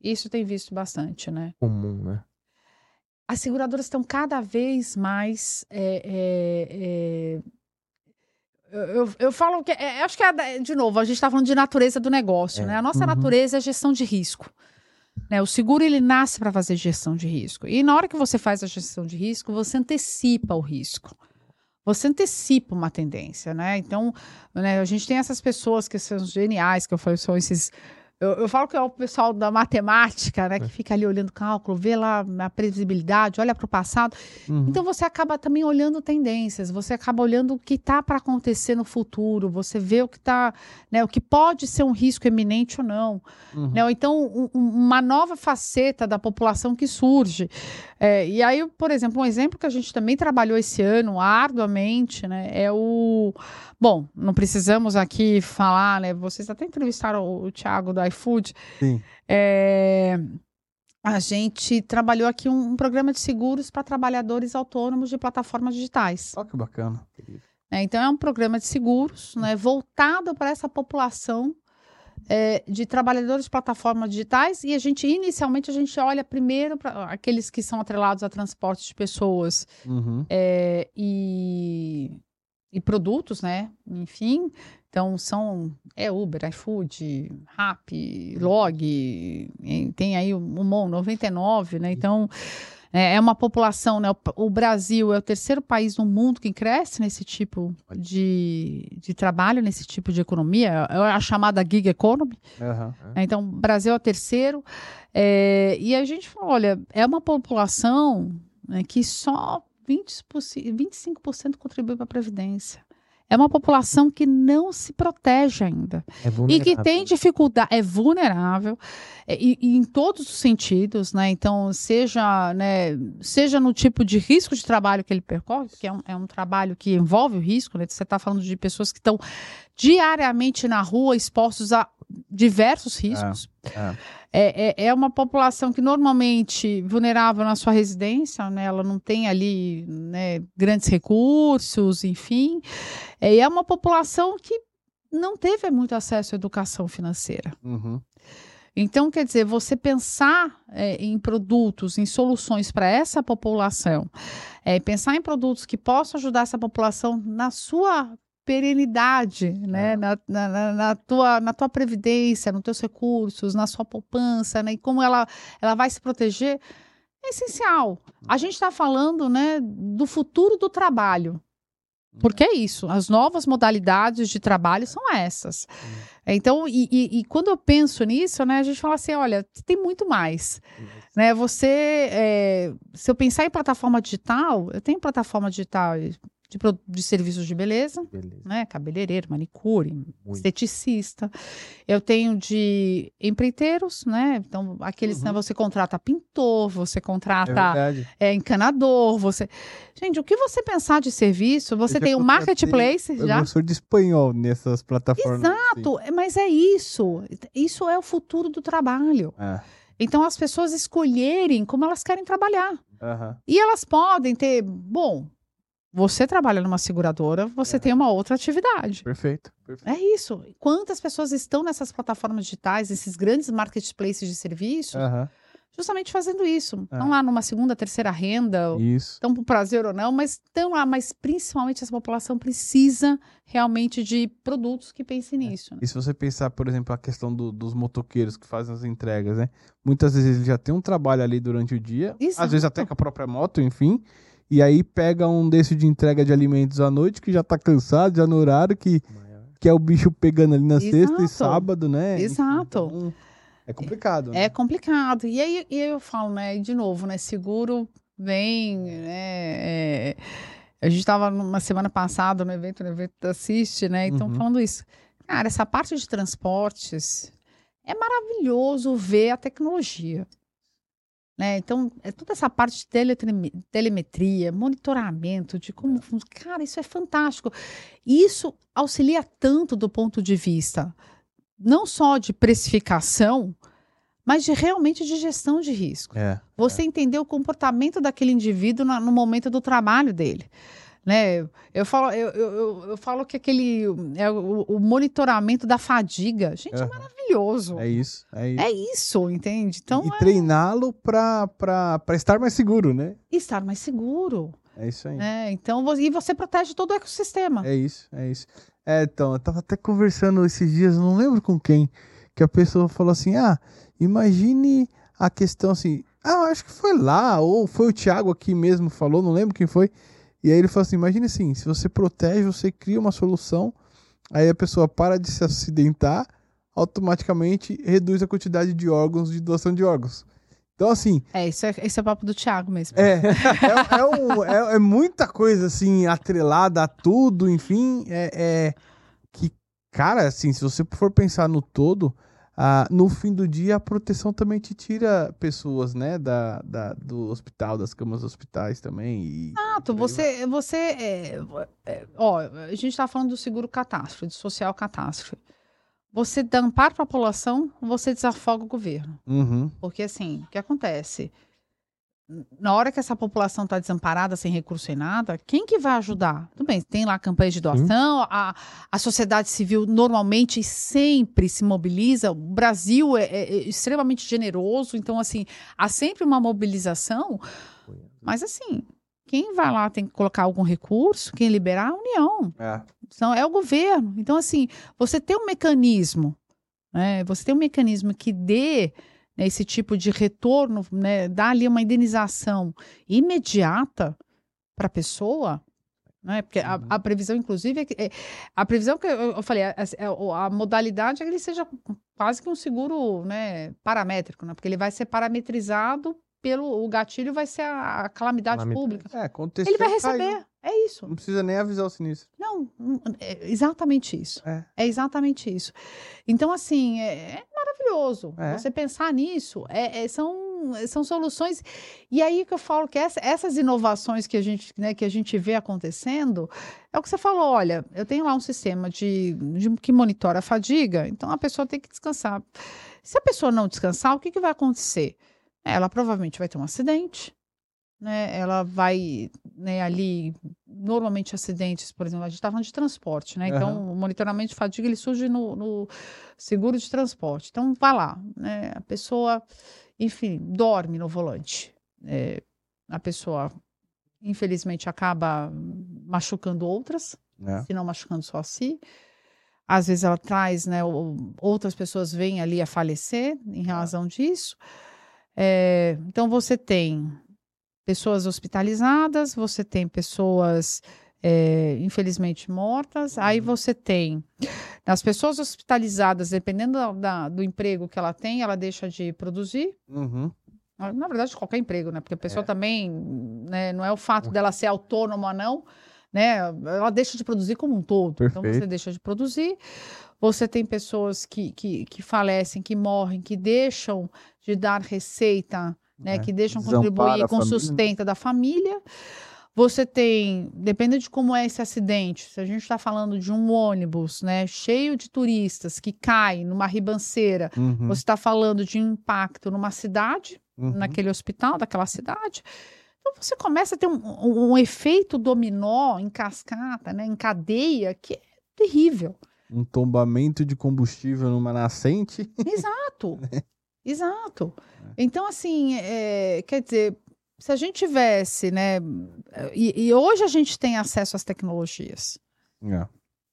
Isso tem visto bastante, né? Comum, né? As seguradoras estão cada vez mais. É, é, é... Eu, eu, falo que. É, acho que, é, de novo, a gente está falando de natureza do negócio, é. né? A nossa uhum. natureza é gestão de risco. Né? O seguro ele nasce para fazer gestão de risco. E na hora que você faz a gestão de risco, você antecipa o risco. Você antecipa uma tendência, né? Então, né, a gente tem essas pessoas que são geniais, que eu falei, são esses eu, eu, falo que é o pessoal da matemática, né, que é. fica ali olhando cálculo, vê lá a previsibilidade, olha para o passado. Uhum. Então você acaba também olhando tendências, você acaba olhando o que está para acontecer no futuro, você vê o que está, né, o que pode ser um risco eminente ou não. Uhum. Né, ou então um, uma nova faceta da população que surge. É, e aí, por exemplo, um exemplo que a gente também trabalhou esse ano arduamente, né, é o Bom, não precisamos aqui falar, né? Vocês até entrevistaram o, o Thiago do iFood. Sim. É, a gente trabalhou aqui um, um programa de seguros para trabalhadores autônomos de plataformas digitais. Olha que bacana. É, então, é um programa de seguros né, voltado para essa população é, de trabalhadores de plataformas digitais e a gente, inicialmente, a gente olha primeiro para aqueles que são atrelados a transporte de pessoas uhum. é, e e produtos, né? Enfim, então são é Uber, iFood, Rap, Log, tem aí o MON 99, né? Então é, é uma população, né? O, Brasil é o terceiro país no mundo que cresce nesse tipo de, de trabalho, nesse tipo de economia, é a chamada gig economy. Uhum. Então, o Brasil é o terceiro. É, e a gente fala, olha, é uma população né, que só 20%, 25% contribui para a Previdência. É uma população que não se protege ainda. É e que tem dificuldade, é vulnerável, é, e, e, em todos os sentidos, né? Então, seja, né, seja no tipo de risco de trabalho que ele percorre, que é um, é um trabalho que envolve o risco, né? Você está falando de pessoas que estão diariamente na rua expostos a diversos riscos. É, é. É, é, é, uma população que normalmente vulnerável na sua residência, né? ela não tem ali né, grandes recursos, enfim. É, e é uma população que não teve muito acesso à educação financeira. Uhum. Então, quer dizer, você pensar é, em produtos, em soluções para essa população, é, pensar em produtos que possam ajudar essa população na sua perenidade, né? É. Na, na, na, tua, na tua previdência, nos teus recursos, na sua poupança, né? E como ela, ela vai se proteger, é essencial. A gente está falando, né, do futuro do trabalho. Porque é isso, as novas modalidades de trabalho são essas. Então, e, e, e, quando eu penso nisso, né, a gente fala assim, olha, tem muito mais. Né, você, é, se eu pensar em plataforma digital, eu tenho plataforma digital de, de serviços de beleza, beleza, né? Cabeleireiro, manicure, Muito. esteticista. Eu tenho de empreiteiros, né? Então, aqueles, uhum. né, você contrata pintor, você contrata é, é, encanador, você. Gente, o que você pensar de serviço, você tem o marketplace. Eu já. professor de espanhol nessas plataformas. Exato, assim. mas é isso. Isso é o futuro do trabalho. É. Então, as pessoas escolherem como elas querem trabalhar. Aham. E elas podem ter, bom, você trabalha numa seguradora, você É. tem uma outra atividade. Perfeito. perfeito. É isso. Quantas pessoas estão nessas plataformas digitais, esses grandes marketplaces de serviços, justamente fazendo isso. É. Estão lá numa segunda, terceira renda, Isso. estão por prazer ou não, mas estão lá. Mas principalmente essa população precisa realmente de produtos que pensem nisso. né? E se você pensar, por exemplo, a questão do- dos motoqueiros que fazem as entregas, né? Muitas vezes eles já têm um trabalho ali durante o dia, Exato. às vezes até com a própria moto, enfim. E aí pega um desse de entrega de alimentos à noite, que já tá cansado, já no horário, que, que é o bicho pegando ali na sexta e Exato. sábado, né? Exato. então, é complicado. né? É complicado. E aí e eu falo, né, de novo, né, seguro vem, né, é, a gente estava numa semana passada no evento, no evento da Assiste, né, então Uhum. falando isso. Cara, essa parte de transportes é maravilhoso ver a tecnologia. Né? Então, é toda essa parte de teletreme- telemetria, monitoramento, de como. fun- Cara, isso é fantástico. Isso auxilia tanto do ponto de vista não só de precificação, mas de realmente de gestão de risco. É. Você entender o comportamento daquele indivíduo na- no momento do trabalho dele. Né? Eu, falo, eu, eu, eu- falo que aquele é o, o monitoramento da fadiga. Gente, é Aham. maravilhoso. É isso. É isso. É isso, entende? Então, e é treiná-lo pra estar mais seguro, né? estar mais seguro. É isso aí. Né? Então, e você protege todo o ecossistema. É isso, é isso. É, então, eu tava até conversando esses dias, não lembro com quem, que a pessoa falou assim: ah, imagine a questão assim. Ah, acho que foi lá, ou foi o Thiago aqui mesmo falou, não lembro quem foi. E aí ele falou assim: imagine assim, se você protege, você cria uma solução, aí a pessoa para de se acidentar, automaticamente reduz a quantidade de órgãos, de doação de órgãos. Então, assim, É, isso é, esse é o papo do Thiago mesmo. é, é, é, um- é- é muita coisa assim atrelada a tudo, enfim, é, é que, cara, assim, se você for pensar no todo, ah, no fim do dia a proteção também te tira pessoas, né, da, da- do hospital, das camas hospitais também. E, Exato, você, você é, é, ó, a gente está falando do seguro catástrofe, do social catástrofe. Você dá amparo para a população, você desafoga o governo. Uhum, Porque, assim, o que acontece? Na hora que essa população está desamparada, sem recurso, sem nada, quem que vai ajudar? Tudo bem, tem lá campanhas de doação, a, a sociedade civil normalmente sempre se mobiliza, o Brasil é, é- é extremamente generoso, então, assim, há sempre uma mobilização, mas, assim, quem vai lá tem que colocar algum recurso, quem liberar é a União, é. então, é o governo. Então, assim, você tem um mecanismo, né? Você tem um mecanismo que dê né, esse tipo de retorno, né? Dá ali uma indenização imediata para a pessoa. Né? Porque a, Uhum. a previsão, inclusive, é que, é- a previsão que eu, eu falei, a, a- a modalidade é que ele seja quase que um seguro né, paramétrico, né? Porque ele vai ser parametrizado pelo o gatilho, vai ser a, calamidade pública. É, aconteceu. Ele vai caiu. É isso. Não precisa nem avisar o sinistro. Não, não, é exatamente isso. É. É exatamente isso. Então, assim, é, é maravilhoso. É. Você pensar nisso, é- é- são, são soluções. E aí que eu falo que essa- essas inovações que a, gente, né, que a gente vê acontecendo, é o que você falou, olha, eu tenho lá um sistema de, de- que monitora a fadiga, então a pessoa tem que descansar. Se a pessoa não descansar, o que, que vai acontecer? Ela provavelmente vai ter um acidente, né? Ela vai né, ali, normalmente acidentes, por exemplo, a gente está falando de transporte, né? Então, Aham. o monitoramento de fadiga ele surge no, no seguro de transporte. Então, vai lá, né? A pessoa, enfim, dorme no volante. É, a pessoa, infelizmente, acaba machucando outras, É. se não machucando só a si. Às vezes ela traz, né, outras pessoas vêm ali a falecer em razão disso. É, então você tem pessoas hospitalizadas, você tem pessoas é, infelizmente mortas, aí você tem as pessoas hospitalizadas, dependendo da- da- do emprego que ela tem, ela deixa de produzir. Uhum. Na na verdade, qualquer emprego, né? Porque a pessoa É. também, né, não é o fato dela ser autônoma ou não, né? Ela deixa de produzir como um todo. Então, você Perfeito. deixa de produzir. Você tem pessoas que, que, que falecem, que morrem, que deixam de dar receita, né? É. Que deixam Desampara contribuir com o sustento da família. Você tem, depende de como é esse acidente, se a gente está falando de um ônibus, né, cheio de turistas que cai numa ribanceira, Uhum. você está falando de um impacto numa cidade, Uhum. naquele hospital, daquela cidade. Então você começa a ter um, um- um efeito dominó em cascata, né, em cadeia, que é terrível. Um tombamento de combustível numa nascente. Exato. Exato. Então, assim, é, quer dizer, se a gente tivesse, né? E, e hoje a gente tem acesso às tecnologias. É.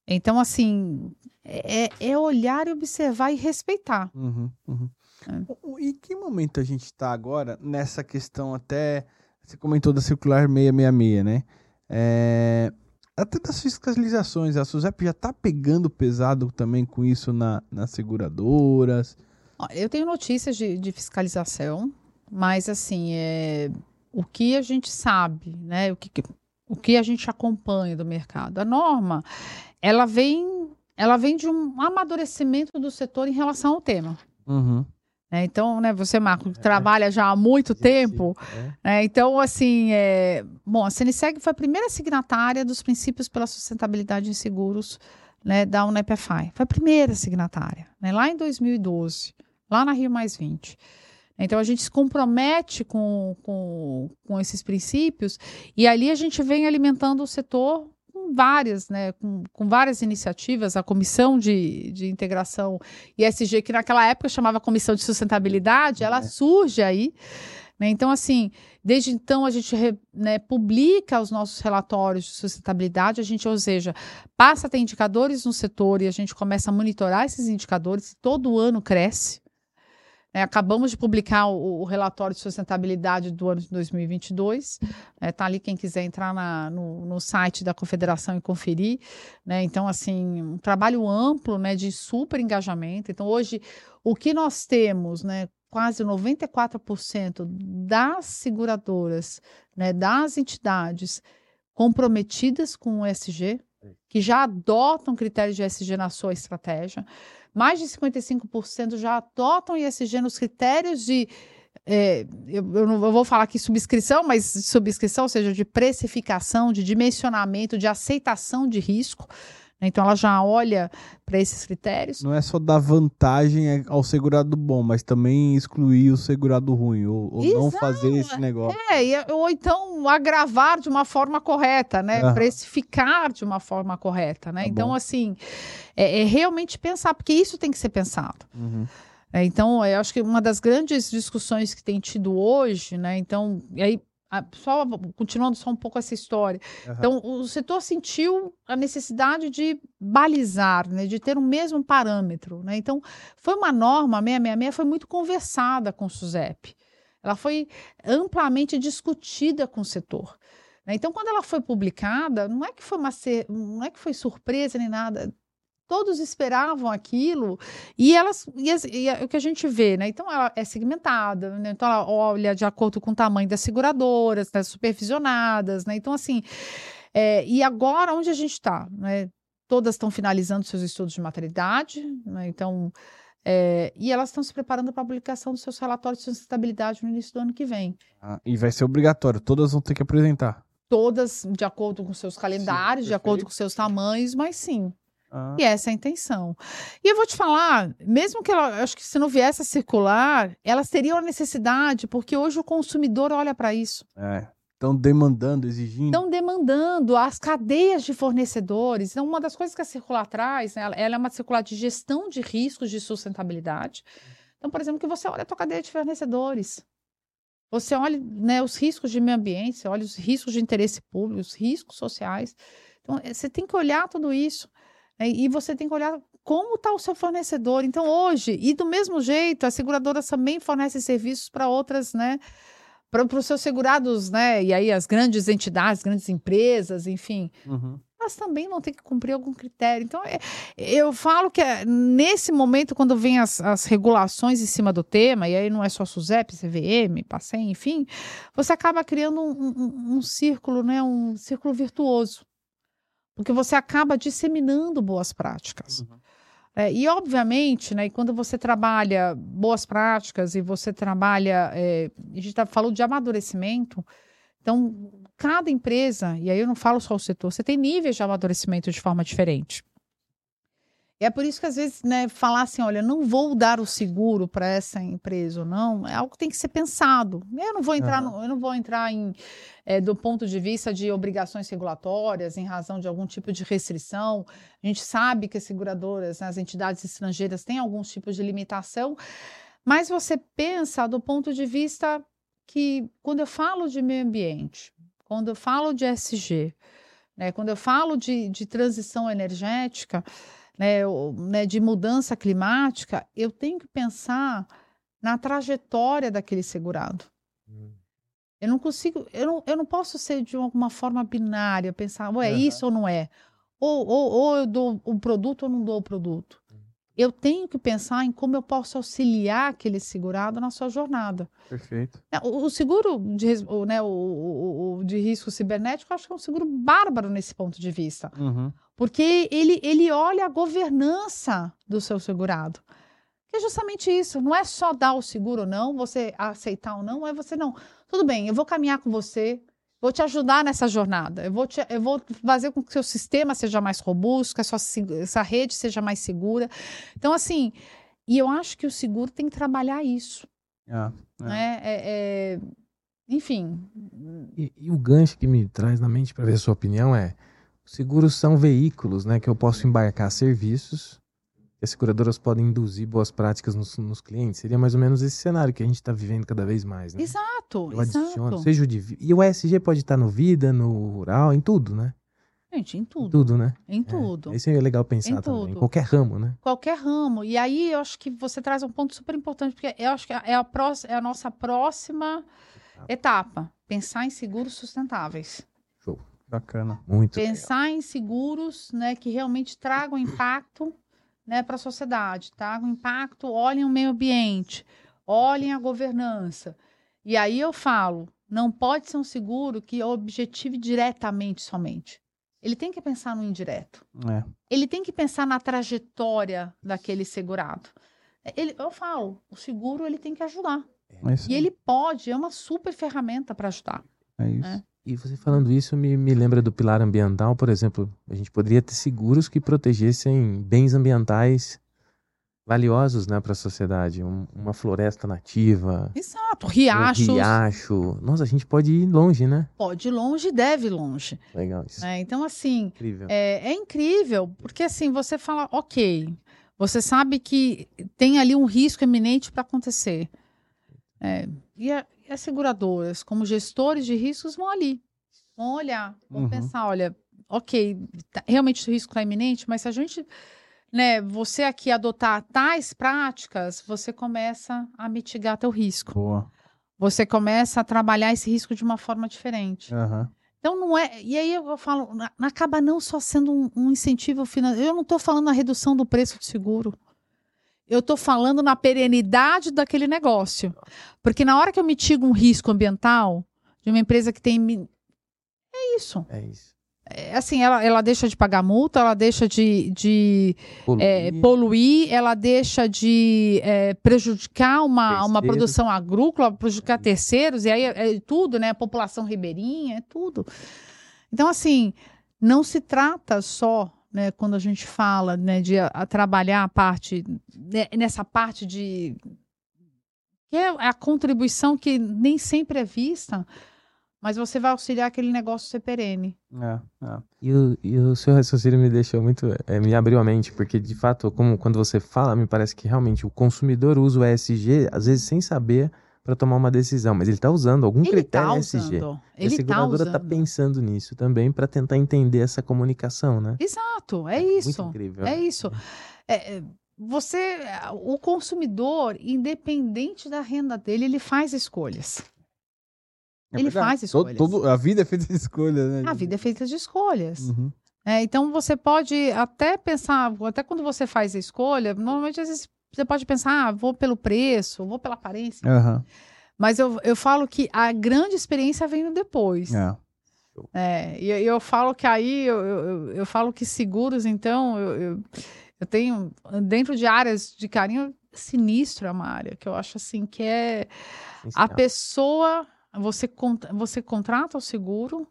Então, assim, é, é olhar e observar e respeitar. Uhum, uhum. É. E que momento a gente está agora nessa questão até. Você comentou da circular 666, né? É, até das fiscalizações. A SUSEP já está pegando pesado também com isso na, nas seguradoras. Eu tenho notícias de, de fiscalização, mas assim, é, o que a gente sabe, né? O que, o que a gente acompanha do mercado. A norma, ela vem, ela vem de um amadurecimento do setor em relação ao tema. Uhum. né? Então, né, você, Marco, que trabalha já há muito tempo, É. né? Então, assim, é... bom, a CNSEG foi a primeira signatária dos princípios pela sustentabilidade em seguros né, da UNEPFI. Foi a primeira signatária, né, lá em 2012, lá na Rio Mais 20. Então, a gente se compromete com, com, com esses princípios e ali a gente vem alimentando o setor com várias, né, com, com várias iniciativas, a Comissão de, de Integração ISG, que naquela época chamava Comissão de Sustentabilidade, ela É. surge aí, né? Então, assim, desde então a gente né, publica os nossos relatórios de sustentabilidade, a gente, ou seja, passa a ter indicadores no setor e a gente começa a monitorar esses indicadores, e todo ano cresce. Né? acabamos de publicar o, o relatório de sustentabilidade do ano de 2022. Está ali quem quiser entrar na- no, no site da Confederação e conferir. né? Então, assim, um trabalho amplo né, de super engajamento. Então, hoje, o que nós temos, né, quase 94% das seguradoras, né, das entidades comprometidas com o ESG, que já adotam critérios de ESG na sua estratégia. Mais de 55% já adotam ESG nos critérios de. é, eu, eu não vou falar aqui subscrição, mas subscrição, ou seja, de precificação, de dimensionamento, de aceitação de risco. Né? Então, ela já olha para esses critérios. Não é só dar vantagem ao segurado bom, mas também excluir o segurado ruim, ou, ou não fazer esse negócio. É, ou então agravar de uma forma correta, né? Aham. Precificar de uma forma correta, né? Tá então, bom. assim, é, é realmente pensar, porque isso tem que ser pensado. Uhum. É, então, eu acho que uma das grandes discussões que tem tido hoje, né? Então, e aí, só continuando só um pouco essa história. Aham. Então, o setor sentiu a necessidade de balizar, né? De ter o mesmo parâmetro, né? Então, foi uma norma, a 666 foi muito conversada com o SUSEP. Ela foi amplamente discutida com o setor. né? Então, quando ela foi publicada, não é que foi uma não é que foi surpresa nem nada. Todos esperavam aquilo e elas e, e a- o que a gente vê, né? Então ela é segmentada, né? Então ela olha de acordo com o tamanho das seguradoras, das supervisionadas, né? Então assim, é, e agora onde a gente está, né? Todas estão finalizando seus estudos de maternidade, né? Então é, e elas estão se preparando para a publicação dos seus relatórios de sustentabilidade no início do ano que vem. Ah, e vai ser obrigatório, todas vão ter que apresentar. Todas de acordo com seus calendários, de acordo com seus tamanhos, mas sim, Ah, E essa é a intenção. E eu vou te falar, mesmo que ela, acho que se não viesse a circular, elas teriam a necessidade, porque hoje o consumidor olha para isso. é. Estão demandando, exigindo. Estão demandando as cadeias de fornecedores. Então, uma das coisas que a circular traz, né, ela, é uma circular de gestão de riscos de sustentabilidade. Então, por exemplo, que você olha a tua cadeia de fornecedores. Você olha né, os riscos de meio ambiente, você olha os riscos de interesse público, os riscos sociais. Então, eh, você tem que olhar tudo isso. Né, E você tem que olhar como está o seu fornecedor. Então, hoje, e do mesmo jeito, as seguradoras também fornecem serviços para outras, né? Para os seus segurados, né? E aí as grandes entidades, grandes empresas, enfim, Uhum. elas também vão ter que cumprir algum critério. Então, é- eu falo que é, nesse momento, quando vem as, as regulações em cima do tema, e aí não é só SUSEP, CVM, PASSEM, enfim, você acaba criando um, um- um círculo, né? Um círculo virtuoso. Porque você acaba disseminando boas práticas. Uhum. É, e, obviamente, né, e quando você trabalha boas práticas e você trabalha. é, a gente tá, falou de amadurecimento. Então, cada empresa, e aí eu não falo só o setor, você tem níveis de amadurecimento de forma diferente. E é por isso que às vezes, né, falar assim, olha, não vou dar o seguro para essa empresa ou não, é algo que tem que ser pensado. Eu não vou entrar, uhum. no, eu não vou entrar em é, do ponto de vista de obrigações regulatórias, em razão de algum tipo de restrição. A gente sabe que as seguradoras, as entidades estrangeiras têm alguns tipos de limitação, mas você pensa do ponto de vista que quando eu falo de meio ambiente, quando eu falo de SG, né, quando eu falo de, de transição energética, né, né, de mudança climática, eu tenho que pensar na trajetória daquele segurado. Hum. Eu não consigo, eu não, eu não posso ser de alguma forma binária, pensar, ou é uhum. isso ou não é. Ou, ou, ou eu dou o produto ou não dou o produto. Eu tenho que pensar em como eu posso auxiliar aquele segurado na sua jornada. Perfeito. É, o, o seguro de, o, né, o, de risco cibernético, acho que é um seguro bárbaro nesse ponto de vista. Uhum. Porque ele, ele olha a governança do seu segurado. Que é justamente isso. Não é só dar o seguro ou não, você aceitar ou não, é você não. Tudo bem, eu vou caminhar com você, vou te ajudar nessa jornada. Eu vou, te, eu vou fazer com que o seu sistema seja mais robusto, que a sua essa rede seja mais segura. Então, assim, e eu acho que o seguro tem que trabalhar isso. É, é. Né? É, é, enfim. E, e, o gancho que me traz na mente para ver a sua opinião é Seguros são veículos, né, que eu posso embarcar serviços as seguradoras podem induzir boas práticas nos, nos clientes. Seria mais ou menos esse cenário que a gente está vivendo cada vez mais, né? Exato, eu exato. Adiciono, seja o de, e o ESG pode estar no vida, no rural, em tudo, né? Gente, em tudo. Em tudo, né? Em é, tudo. É, isso é legal pensar em também. Tudo. Em qualquer ramo, né? Qualquer ramo. E aí eu acho que você traz um ponto super importante, porque eu acho que é a, próxima, é a nossa próxima etapa. Pensar em seguros sustentáveis. Bacana. Muito. Pensar legal. em seguros né, que realmente tragam impacto né, para a sociedade, tragam impacto, olhem o meio ambiente, olhem a governança. E aí eu falo, não pode ser um seguro que objetive diretamente somente. Ele tem que pensar no indireto. É. Ele tem que pensar na trajetória daquele segurado. Ele, eu falo, o seguro ele tem que ajudar. É. E ele pode, é uma super ferramenta para ajudar. É isso. Né? E você falando isso me, me lembra do pilar ambiental, por exemplo, a gente poderia ter seguros que protegessem bens ambientais valiosos né, para a sociedade. Um, uma floresta nativa. Exato, riachos. Um riacho. Nossa, a gente pode ir longe, né? Pode ir longe e deve ir longe. Legal isso. É, então, assim, incrível. É, é incrível, porque assim, você fala, ok, você sabe que tem ali um risco eminente para acontecer. É, e, a, e as seguradoras, como gestores de riscos, vão ali, vão olhar, vão uhum. pensar, olha, ok, tá, realmente o risco está iminente, mas se a gente, né, você aqui adotar tais práticas, você começa a mitigar teu risco. Boa. Você começa a trabalhar esse risco de uma forma diferente. Uhum. Então não é. E aí eu falo, acaba não só sendo um, um incentivo financeiro. Eu não estou falando na redução do preço do seguro. Eu estou falando na perenidade daquele negócio. Porque na hora que eu mitigo um risco ambiental de uma empresa que tem. É isso. É isso. É, assim, ela, ela deixa de pagar multa, ela deixa de, de poluir. É, poluir ela deixa de é, prejudicar uma, uma produção agrícola, prejudicar terceiros, e aí é, é tudo, né? A população ribeirinha, é tudo. Então, assim, não se trata só né, quando a gente fala né, de a, a trabalhar a parte, né, nessa parte de. que é a contribuição que nem sempre é vista, mas você vai auxiliar aquele negócio ser perene. É, é. E, o, e o seu raciocínio me deixou muito. É, me abriu a mente, porque de fato, como quando você fala, me parece que realmente o consumidor usa o ESG, às vezes sem saber para tomar uma decisão, mas ele está usando algum ele critério tá SG. Ele a seguradora está tá pensando nisso também para tentar entender essa comunicação, né? Exato, é, é isso. Muito incrível. É isso. É, é, você, o consumidor, independente da renda dele, ele faz escolhas. É ele faz escolhas. Todo, todo, a vida é feita de escolhas, né? A vida é feita de escolhas. Uhum. É, então você pode até pensar, até quando você faz a escolha, normalmente às vezes você pode pensar, ah, vou pelo preço, vou pela aparência. Uhum. Mas eu, eu falo que a grande experiência vem depois. É. É, e eu, falo que aí, eu, eu, eu, falo que seguros, então, eu, eu, eu, tenho, dentro de áreas de carinho, sinistro é uma área que eu acho assim que é a pessoa, você, você contrata o seguro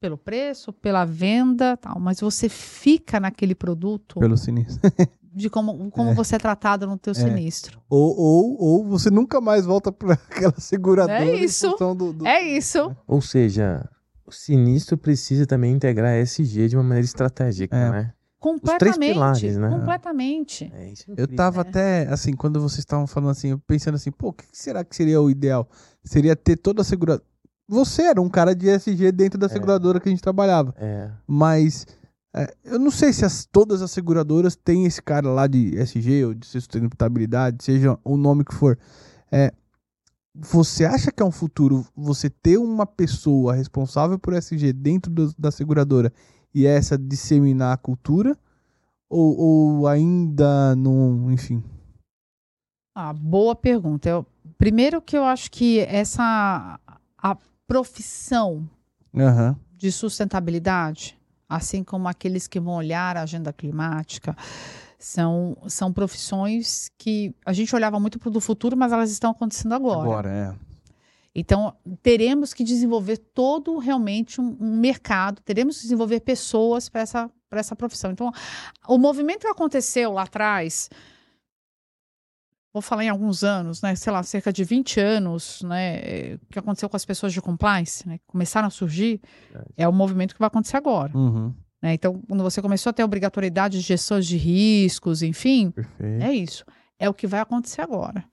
pelo preço, pela venda, tal, mas você fica naquele produto pelo sinistro. de como, como é. você é tratado no teu é. sinistro. Ou, ou, ou você nunca mais volta para aquela seguradora. É isso. Do, do... É isso. Ou seja, o sinistro precisa também integrar a SG de uma maneira estratégica, é. né? Completamente. Pilares, né? Completamente. É, eu tava até, assim, quando vocês estavam falando assim, pensando assim, pô, o que será que seria o ideal? Seria ter toda a seguradora. Você era um cara de SG dentro da é. seguradora que a gente trabalhava. É. Mas é, eu não sei se as, todas as seguradoras têm esse cara lá de SG ou de sustentabilidade, seja o nome que for. É, você acha que é um futuro você ter uma pessoa responsável por SG dentro do, da seguradora e essa disseminar a cultura? Ou, ou ainda não, enfim? Ah, boa pergunta. Eu, primeiro que eu acho que essa a profissão uhum. de sustentabilidade, assim como aqueles que vão olhar a agenda climática, são, são profissões que a gente olhava muito para o futuro, mas elas estão acontecendo agora. Agora, é. Então, teremos que desenvolver todo realmente um, um mercado, teremos que desenvolver pessoas para essa, essa profissão. Então, o movimento que aconteceu lá atrás, vou falar em alguns anos, né, sei lá, cerca de 20 anos, né, que aconteceu com as pessoas de compliance, né, começaram a surgir, é o movimento que vai acontecer agora. Uhum. Né? Então, quando você começou a ter obrigatoriedade de gestões de riscos, enfim, Perfeito. é isso. É o que vai acontecer agora.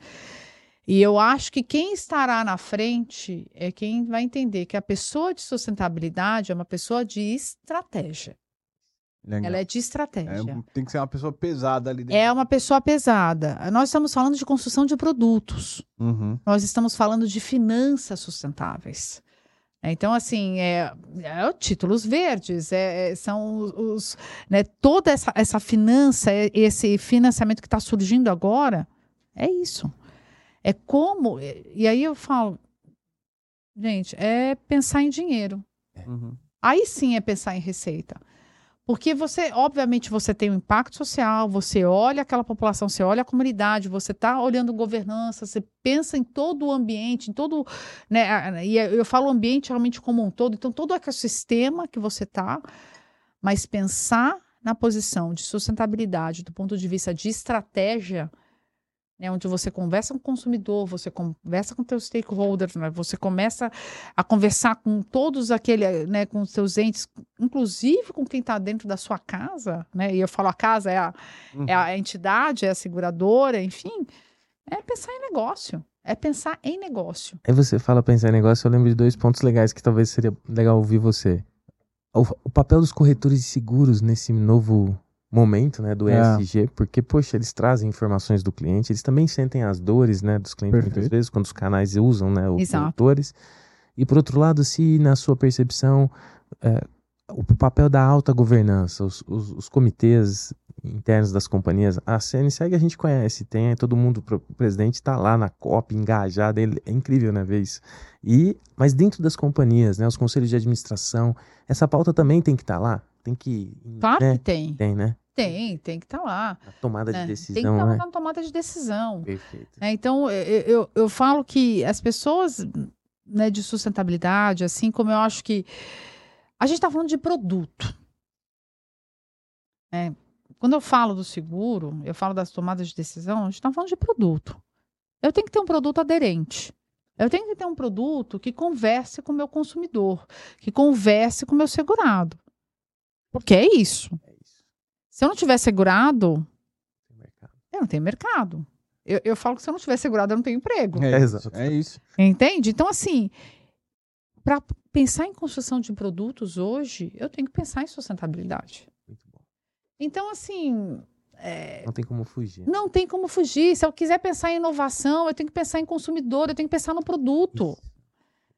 E eu acho que quem estará na frente é quem vai entender que a pessoa de sustentabilidade é uma pessoa de estratégia. Legal. Ela é de estratégia. É, tem que ser uma pessoa pesada ali dentro. É uma pessoa pesada. Nós estamos falando de construção de produtos. Uhum. Nós estamos falando de finanças sustentáveis. Então, assim, é, é títulos verdes, é, é são os, os né, toda essa, essa finança, esse financiamento que está surgindo agora, é isso. É como. E aí eu falo, gente, é pensar em dinheiro. Uhum. Aí sim é pensar em receita. Porque você, obviamente, você tem um impacto social, você olha aquela população, você olha a comunidade, você está olhando governança, você pensa em todo o ambiente, em todo. Né, e eu falo ambiente realmente como um todo, então todo o ecossistema que você está, mas pensar na posição de sustentabilidade do ponto de vista de estratégia né, onde você conversa com o consumidor, você conversa com seus stakeholders, né, você começa a conversar com todos aqueles, né, com seus entes, inclusive com quem está dentro da sua casa, né, e eu falo a casa é a, uhum. é a entidade, é a seguradora, enfim, é pensar em negócio. É pensar em negócio. Aí você fala pensar em negócio, eu lembro de dois pontos legais que talvez seria legal ouvir você. O, o papel dos corretores de seguros nesse novo momento, né, do ESG, é. porque, poxa, eles trazem informações do cliente, eles também sentem as dores, né, dos clientes Perfeito. muitas vezes, quando os canais usam, né, os produtores. E, por outro lado, se na sua percepção, é, o papel da alta governança, os, os, os, comitês internos das companhias, a CNSEG a gente conhece, tem todo mundo, o presidente está lá na COP, engajado, é incrível, né, ver isso. E, mas dentro das companhias, né, os conselhos de administração, essa pauta também tem que estar tá lá, tem que... Claro né? que tem. Tem, né? Tem, tem que estar tá lá. Na tomada né? de decisão. Tem que estar tá né? na tomada de decisão. Perfeito. É, então, eu, eu, eu, falo que as pessoas né, de sustentabilidade, assim como eu acho que. A gente está falando de produto. É, quando eu falo do seguro, eu falo das tomadas de decisão, a gente está falando de produto. Eu tenho que ter um produto aderente. Eu tenho que ter um produto que converse com o meu consumidor, que converse com o meu segurado. Porque é isso. Se eu não tiver segurado, eu não tenho mercado. Eu, eu falo que se eu não tiver segurado, eu não tenho emprego. É, exato. é isso. Entende? Então, assim, para pensar em construção de produtos hoje, eu tenho que pensar em sustentabilidade. Muito bom. Então, assim. É... Não tem como fugir. Não tem como fugir. Se eu quiser pensar em inovação, eu tenho que pensar em consumidor, eu tenho que pensar no produto. Isso.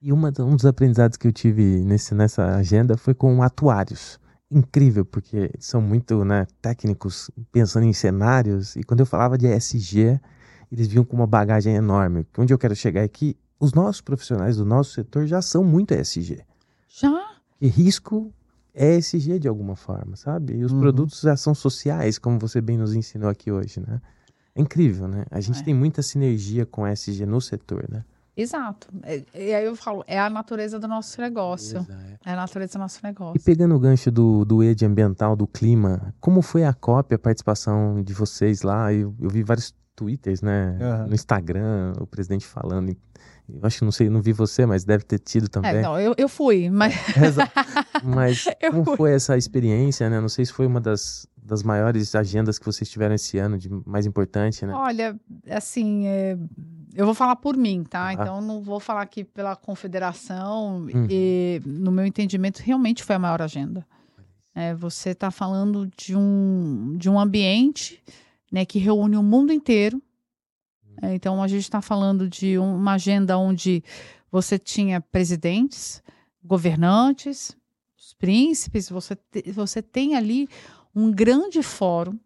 E uma, um dos aprendizados que eu tive nesse, nessa agenda foi com atuários incrível, porque são muito né, técnicos, pensando em cenários, e quando eu falava de ESG, eles vinham com uma bagagem enorme. Onde eu quero chegar é que os nossos profissionais do nosso setor já são muito ESG. Já? E risco é ESG de alguma forma, sabe? E os uhum. produtos já são sociais, como você bem nos ensinou aqui hoje, né? É incrível, né? A gente é. tem muita sinergia com ESG no setor, né? Exato. É, e aí eu falo, é a natureza do nosso negócio. Exato. É a natureza do nosso E negócio. pegando o gancho do, do ED ambiental, do clima, como foi a cópia, a participação de vocês lá? Eu, eu vi vários twitters, né? Aham. No Instagram, o presidente falando. Eu acho que não sei, não vi você, mas deve ter tido também. É, não, eu, eu fui, mas. Mas Eu como fui. foi essa experiência, né? Não sei se foi uma das, das maiores agendas que vocês tiveram esse ano, de mais importante, né? olha, assim, é, eu vou falar por mim, tá? Ah. Então não vou falar aqui pela confederação. Uhum. E, no meu entendimento, realmente foi a maior agenda. É, você está falando de um, de um ambiente né, que reúne o mundo inteiro. É, então, a gente está falando de um- uma agenda onde você tinha presidentes, governantes, os príncipes, você, te- você tem ali um grande fórum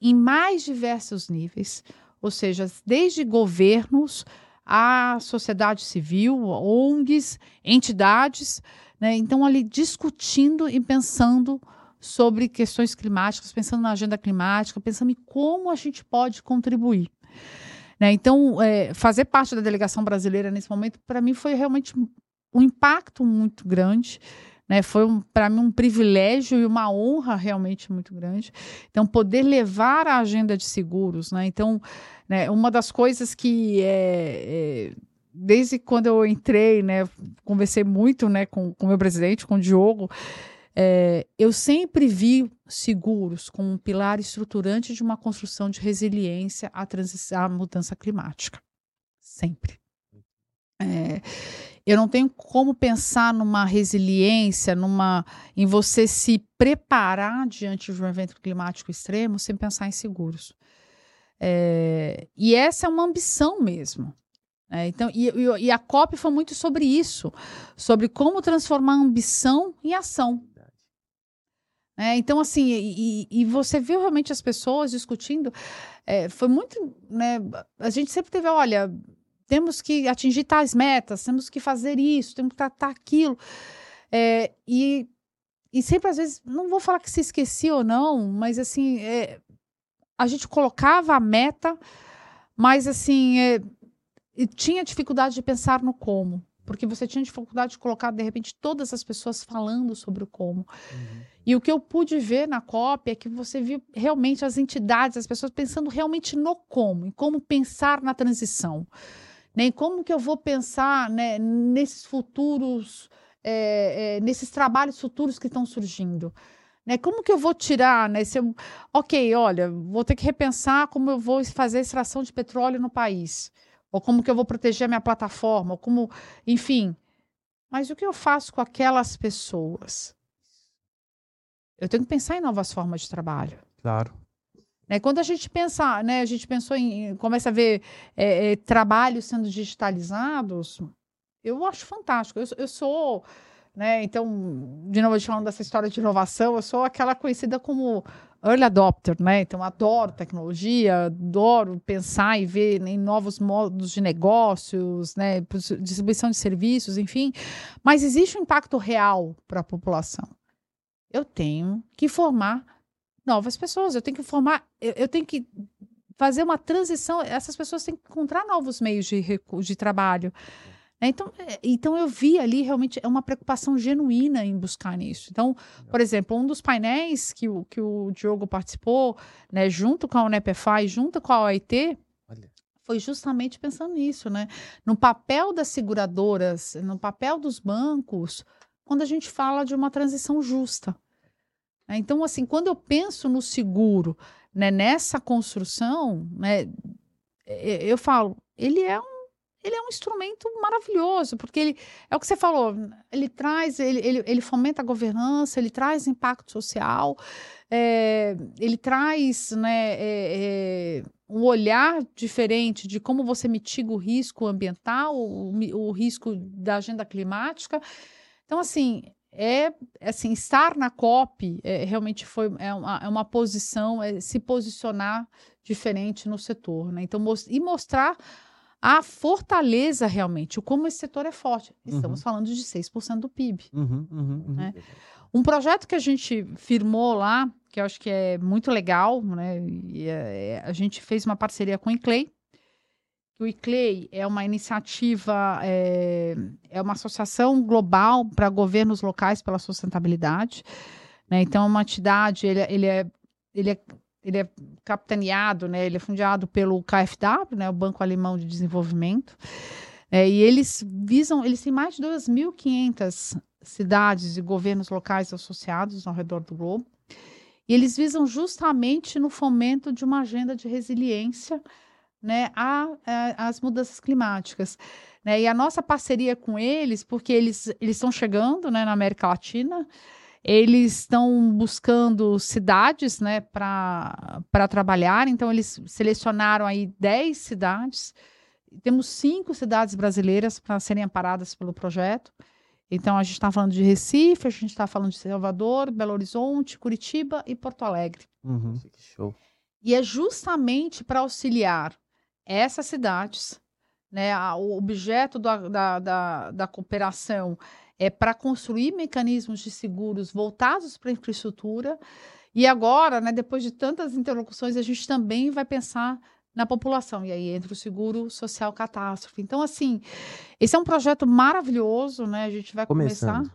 em mais diversos níveis, ou seja, desde governos à sociedade civil, ONGs, entidades, né? então ali discutindo e pensando sobre questões climáticas, pensando na agenda climática, pensando em como a gente pode contribuir. Né? Então, é, fazer parte da delegação brasileira nesse momento, para mim, foi realmente um- impacto muito grande. Né? Foi, um, para mim, um privilégio e uma honra realmente muito grande. Então, poder levar a agenda de seguros. Né? Então, né, uma das coisas que é, é, desde quando eu entrei, né, conversei muito né, com o meu presidente, com o Diogo, é, eu sempre vi seguros como um pilar estruturante de uma construção de resiliência à, à mudança climática. Sempre. É, eu não tenho como pensar numa resiliência, numa, em você se preparar diante de um evento climático extremo sem pensar em seguros. É, e essa é uma ambição mesmo. É, então, e, e- a COP foi muito sobre isso, sobre como transformar ambição em ação. É, então, assim, e, e- e você viu realmente as pessoas discutindo. é, foi muito. Né, a gente sempre teve, olha, temos que atingir tais metas, temos que fazer isso, temos que tratar aquilo. É, e, e sempre, às vezes, não vou falar que se esquecia ou não, mas assim, é, a gente colocava a meta, mas assim, é, e tinha dificuldade de pensar no como. Porque você tinha dificuldade de colocar, de repente, todas as pessoas falando sobre o como. E o que eu pude ver na COP é que você viu realmente as entidades, as pessoas pensando realmente no como, em como pensar na transição. Né? Em como que eu vou pensar né, nesses futuros, é, é, nesses trabalhos futuros que estão surgindo. Né? Como que eu vou tirar, né? Se eu, ok, olha, vou ter que repensar como eu vou fazer a extração de petróleo no país. Ou como que eu vou proteger a minha plataforma, ou como, enfim. Mas o que eu faço com aquelas pessoas? Eu tenho que pensar em novas formas de trabalho. Claro. Né? Quando a gente pensa, né, a gente pensou em, começa a ver é, é, trabalhos sendo digitalizados, eu acho fantástico. Eu, eu sou, né, então, de novo, falando dessa história de inovação, eu sou aquela conhecida como early adopter, né? Então, adoro tecnologia, adoro pensar e ver em novos modos de negócios, né, distribuição de serviços, enfim. Mas existe um impacto real para a população. Eu tenho que formar novas pessoas. Eu tenho que formar, eu, eu tenho que fazer uma transição. Essas pessoas têm que encontrar novos meios de, de trabalho. né? Então, é, então eu vi ali realmente é uma preocupação genuína em buscar nisso. Então, por exemplo, um dos painéis que o, que o Diogo participou, né, junto com a UNEPFI, junto com a OIT, Olha. foi justamente pensando nisso, né? No papel das seguradoras, no papel dos bancos, quando a gente fala de uma transição justa. Né? Então, assim, quando eu penso no seguro, né, nessa construção, né, eu falo, ele é um ele é um instrumento maravilhoso, porque ele é o que você falou, ele traz, ele, ele, ele fomenta a governança, ele traz impacto social, é, ele traz né, é, é, um olhar diferente de como você mitiga o risco ambiental, o, o risco da agenda climática. Então, assim, é assim, estar na COP é, realmente foi é uma, é uma posição, é se posicionar diferente no setor, né? Então, mos- e mostrar a fortaleza realmente, o como esse setor é forte. Estamos falando de 6% do PIB. Uhum, uhum, uhum. É. Um projeto que a gente firmou lá, que eu acho que é muito legal, né? E, é, a gente fez uma parceria com o Inclay, o ICLEI é uma iniciativa, é, é uma associação global para governos locais pela sustentabilidade. Né? Então, é uma entidade, ele, ele, é, ele, é, ele é capitaneado, né? ele é fundado pelo KfW, né? o Banco Alemão de Desenvolvimento. É, e eles visam, eles têm mais de 2.500 cidades e governos locais associados ao redor do globo. E eles visam justamente no fomento de uma agenda de resiliência né, às mudanças climáticas. Né? E a nossa parceria com eles, porque eles estão chegando né, na América Latina, eles estão buscando cidades né, para trabalhar, então eles selecionaram aí 10 cidades. Temos cinco cidades brasileiras para serem amparadas pelo projeto. Então, a gente está falando de Recife, a gente está falando de Salvador, Belo Horizonte, Curitiba e Porto Alegre. Uhum. Que show. E é justamente para auxiliar essas cidades, né? O objeto da, da, da, da cooperação é para construir mecanismos de seguros voltados para a infraestrutura. E agora, né, depois de tantas interlocuções, a gente também vai pensar na população. E aí entra o seguro social catástrofe. Então, assim, esse é um projeto maravilhoso, né? A gente vai Começando. começar.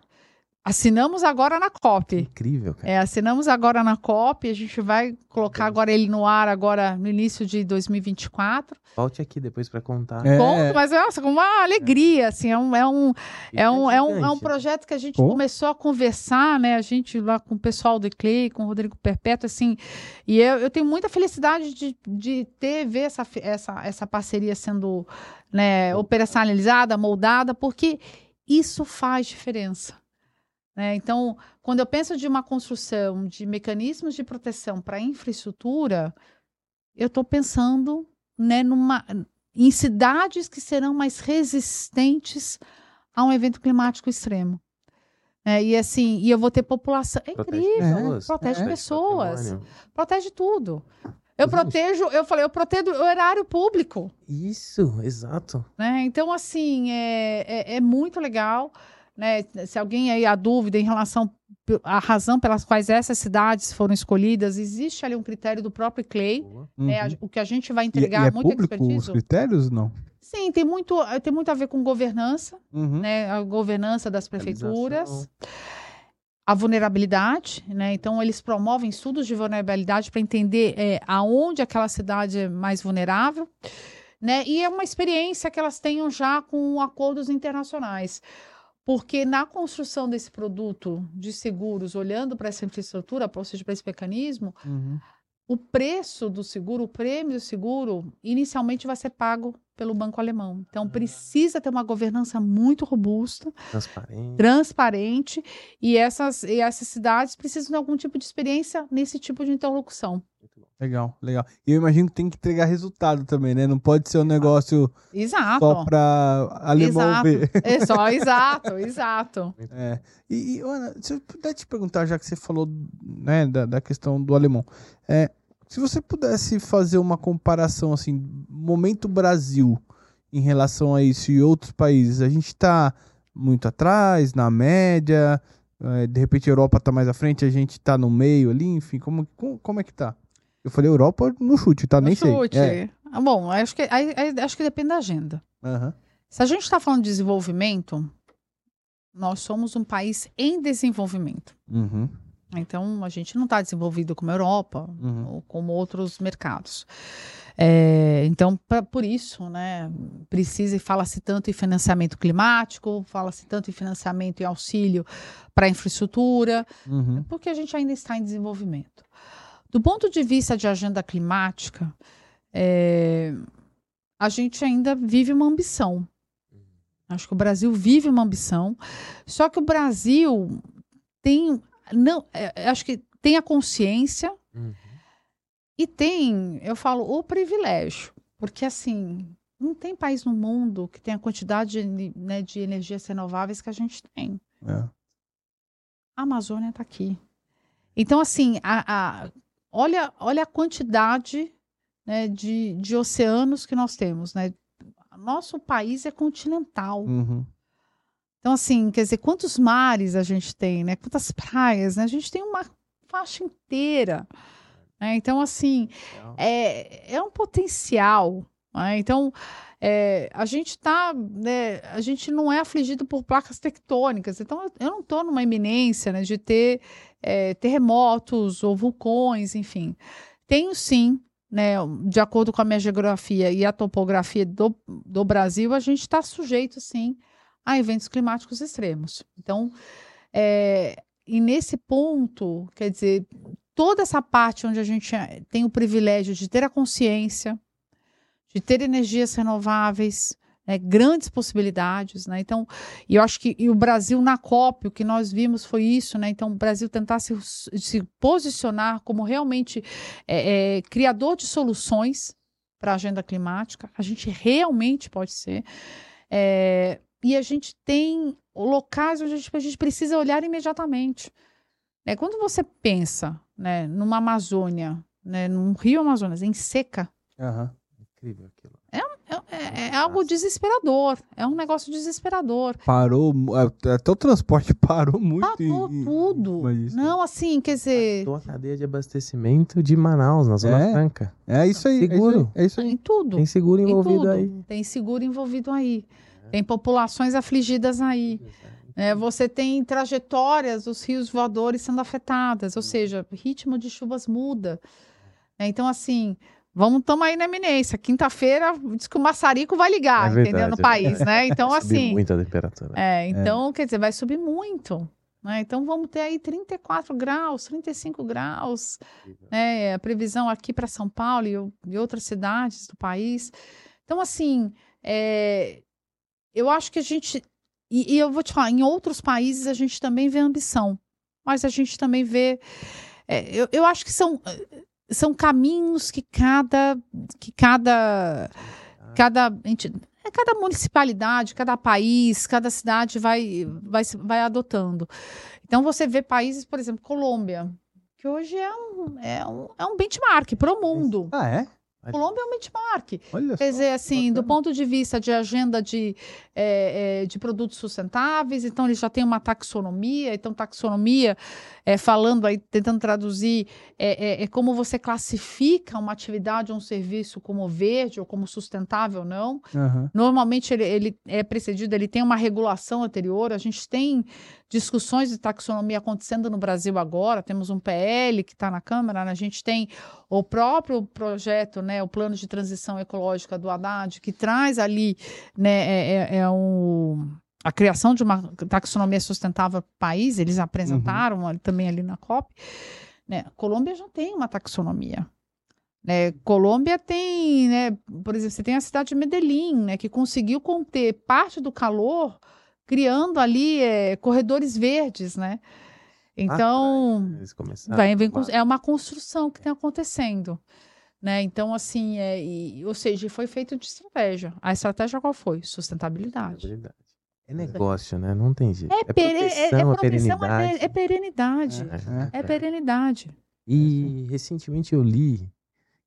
Assinamos agora na COP. Incrível, cara. É, assinamos agora na COP, a gente vai colocar agora ele no ar agora no início de 2024. Volte aqui depois para contar. É. Conto, mas nossa, com uma alegria, assim, é um, é um, é um, é um, é um projeto que a gente Pô. começou a conversar, né, a gente lá com o pessoal do Clay, com o Rodrigo Perpétuo, assim, e eu, eu tenho muita felicidade de, de ter, ver essa, essa, essa parceria sendo, né, operacionalizada, moldada, porque isso faz diferença. Né? Então, quando eu penso de uma construção de mecanismos de proteção para infraestrutura, eu estou pensando né, numa, em cidades que serão mais resistentes a um evento climático extremo. É, e assim, e eu vou ter população. É protege incrível, pessoas. protege é. pessoas, protege tudo. Eu protejo, eu falei, eu protejo o erário público. Isso, exato. Né? Então, assim, é, é, é muito legal né, se alguém aí há dúvida em relação à razão pelas quais essas cidades foram escolhidas, existe ali um critério do próprio Clay, uhum. né, o que a gente vai entregar e, e é muito público expertise. os critérios, não? Sim, tem muito, tem muito a ver com governança, uhum. né, a governança das prefeituras. A vulnerabilidade, né? Então, eles promovem estudos de vulnerabilidade para entender é, aonde aquela cidade é mais vulnerável, né? E é uma experiência que elas tenham já com acordos internacionais. Porque na construção desse produto de seguros, olhando para essa infraestrutura, ou seja, para esse mecanismo, uhum. o preço do seguro, o prêmio do seguro, inicialmente vai ser pago pelo banco alemão. Então, ah. precisa ter uma governança muito robusta, transparente, transparente e, essas, e essas cidades precisam de algum tipo de experiência nesse tipo de interlocução. Legal, legal. E eu imagino que tem que entregar resultado também, né? Não pode ser um negócio exato. só para alemão exato. ver. É só, exato, exato. É. E, e Ana, se eu puder te perguntar, já que você falou né, da, da questão do alemão, é, se você pudesse fazer uma comparação, assim, momento Brasil em relação a isso e outros países, a gente está muito atrás, na média, é, de repente a Europa está mais à frente, a gente está no meio ali, enfim, como, como, é que tá? Eu falei Europa no chute, tá? No Nem chute. sei. É. Ah, bom, acho que, acho que depende da agenda. Uhum. Se a gente está falando de desenvolvimento, nós somos um país em desenvolvimento. Uhum. Então, a gente não está desenvolvido como a Europa uhum. ou como outros mercados. É, então, pra, por isso, né, precisa e fala-se tanto em financiamento climático, fala-se tanto em financiamento e auxílio para a infraestrutura, uhum. porque a gente ainda está em desenvolvimento. Do ponto de vista de agenda climática, é, a gente ainda vive uma ambição. Acho que o Brasil vive uma ambição, só que o Brasil tem, não, é, acho que tem a consciência uhum. e tem, eu falo, o privilégio, porque assim não tem país no mundo que tenha a quantidade de, né, de energias renováveis que a gente tem. É. A Amazônia está aqui. Então, assim, a, a, olha, olha a quantidade né, de, de oceanos que nós temos, né? Nosso país é continental. Uhum. Então, assim, quer dizer, quantos mares a gente tem, né? Quantas praias, né? A gente tem uma faixa inteira. Né? Então, assim, é, é um potencial. Né? Então, é, a gente tá, né, a gente não é afligido por placas tectônicas, então eu, eu não estou numa iminência né, de ter é, terremotos ou vulcões, enfim. Tenho sim, né, de acordo com a minha geografia e a topografia do, do Brasil, a gente está sujeito sim a eventos climáticos extremos. Então, é, e nesse ponto, quer dizer, toda essa parte onde a gente tem o privilégio de ter a consciência, de ter energias renováveis, né, grandes possibilidades, né? Então, eu acho que e o Brasil na COP, o que nós vimos foi isso, né? Então, o Brasil tentar se, se posicionar como realmente é, é, criador de soluções para a agenda climática, a gente realmente pode ser. É, e a gente tem locais onde a gente, a gente precisa olhar imediatamente. É, quando você pensa né, numa Amazônia, né, num rio Amazonas, em seca. Uhum. Incrível aquilo. É, é, é, algo desesperador. É um negócio desesperador. Parou, até o transporte parou muito. Parou e, tudo. Não, assim, quer dizer. Parou a cadeia de abastecimento de Manaus, na Zona é, Franca. É isso aí. Seguro. É isso aí. É isso aí. Em tudo. Tem seguro envolvido aí. Tem seguro envolvido aí. Tem populações afligidas aí. É, você tem trajetórias dos rios voadores sendo afetadas, ou seja, ritmo de chuvas muda. É, então, assim, vamos tomar aí na eminência. Quinta-feira diz que o maçarico vai ligar, é verdade, entendeu? No é país, né? Então, vai assim. muito a temperatura. É, então, quer dizer, vai subir muito. Né? Então, vamos ter aí 34 graus, 35 graus. Né? A previsão aqui para São Paulo e, e, outras cidades do país. Então, assim, é, eu acho que a gente e, e, eu vou te falar, em outros países a gente também vê ambição, mas a gente também vê. É, eu, eu acho que são, são caminhos que cada. que cada. cada é, cada municipalidade, cada país, cada cidade vai, vai, vai adotando. Então você vê países, por exemplo, Colômbia, que hoje é um, é um, é um benchmark para o mundo. Ah, é? Colômbia é um benchmark. Olha Quer dizer, assim, bacana. do ponto de vista de agenda de, é, é, de produtos sustentáveis, então ele já tem uma taxonomia, então taxonomia, é, falando aí, tentando traduzir, é, é, é, como você classifica uma atividade ou um serviço como verde ou como sustentável ou não. Uhum. Normalmente ele, ele é precedido, ele tem uma regulação anterior, a gente tem discussões de taxonomia acontecendo no Brasil agora, temos um PL que está na Câmara, né? a gente tem o próprio projeto, né, o plano de transição ecológica do Haddad, que traz ali né, é, é, é um, a criação de uma taxonomia sustentável para o país, eles apresentaram uhum. também ali na COP. Né? Colômbia já tem uma taxonomia. Né? Colômbia tem, né, por exemplo, você tem a cidade de Medellín, né, que conseguiu conter parte do calor criando ali é, corredores verdes, né? Então, ah, vai, vem, é uma construção que está acontecendo. Né? Então, assim, é, e, ou seja, foi feito de estratégia. A estratégia qual foi? Sustentabilidade. É negócio, né? Não tem jeito. É, é, é, proteção, é, é, perenidade. É, perenidade. É, é perenidade. E recentemente eu li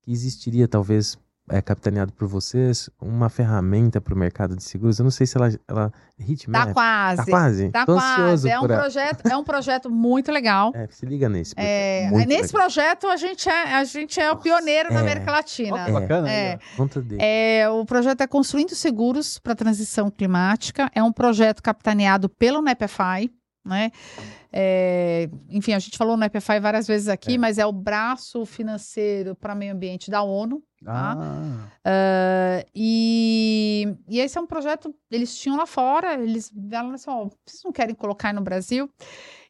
que existiria talvez é capitaneado por vocês, uma ferramenta para o mercado de seguros. Eu não sei se ela, ela Hitmap. Tá quase. Tá quase. Tá Tô quase. É um projeto, é um projeto muito legal. É, se liga nesse. É, nesse legal. projeto a gente é, a gente é Nossa, o pioneiro é, na América Latina. Oh, é, bacana. É. Conta dele. É, o projeto é construindo seguros para transição climática. É um projeto capitaneado pelo NEPFI, né? É, enfim, a gente falou no EPFI várias vezes aqui, é. mas é o braço financeiro para meio ambiente da ONU. Tá? Ah. Uh, e, e esse é um projeto, eles tinham lá fora, eles falaram assim, oh, vocês não querem colocar no Brasil?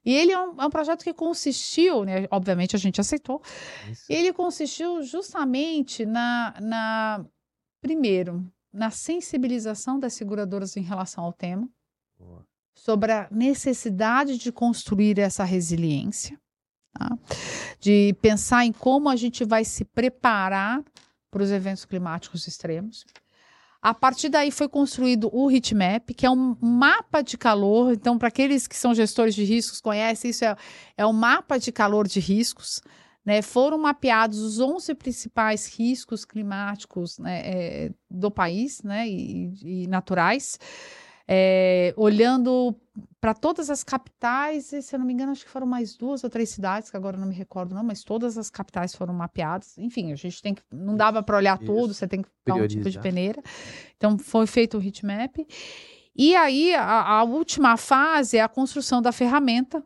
E ele é um, é um projeto que consistiu, né, obviamente a gente aceitou, Isso. ele consistiu justamente na, na, primeiro, na sensibilização das seguradoras em relação ao tema, sobre a necessidade de construir essa resiliência, tá? de pensar em como a gente vai se preparar para os eventos climáticos extremos. A partir daí foi construído o HeatMap, que é um mapa de calor. Então, para aqueles que são gestores de riscos, conhecem isso, é, é um mapa de calor de riscos. Né? Foram mapeados os 11 principais riscos climáticos né, é, do país né, e, e naturais é, olhando para todas as capitais, e, se eu não me engano, acho que foram mais duas ou três cidades, que agora não me recordo não, mas todas as capitais foram mapeadas. Enfim, a gente tem que, não dava para olhar Isso. tudo, você tem que dar um tipo de peneira. Então, foi feito o heatmap. E aí, a, a última fase é a construção da ferramenta,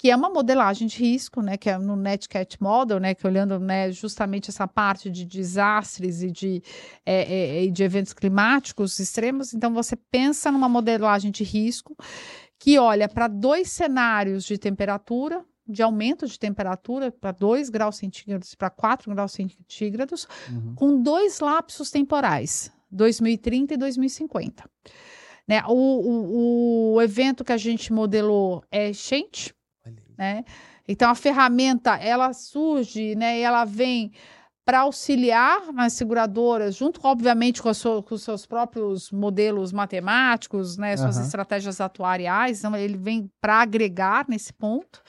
que é uma modelagem de risco, né, que é no NetCat Model, né, que olhando né, justamente essa parte de desastres e de, é, é, de eventos climáticos extremos. Então, você pensa numa modelagem de risco que olha para dois cenários de temperatura, de aumento de temperatura para 2 graus centígrados para 4 graus centígrados, uhum. com dois lapsos temporais, 2030 e 2050. Né? O, o, o evento que a gente modelou é Shente, né? Então a ferramenta ela surge, né? E ela vem para auxiliar as seguradoras, junto, obviamente, com, sua, com, os seus próprios modelos matemáticos, né, suas uhum. estratégias atuariais. Então, ele vem para agregar nesse ponto.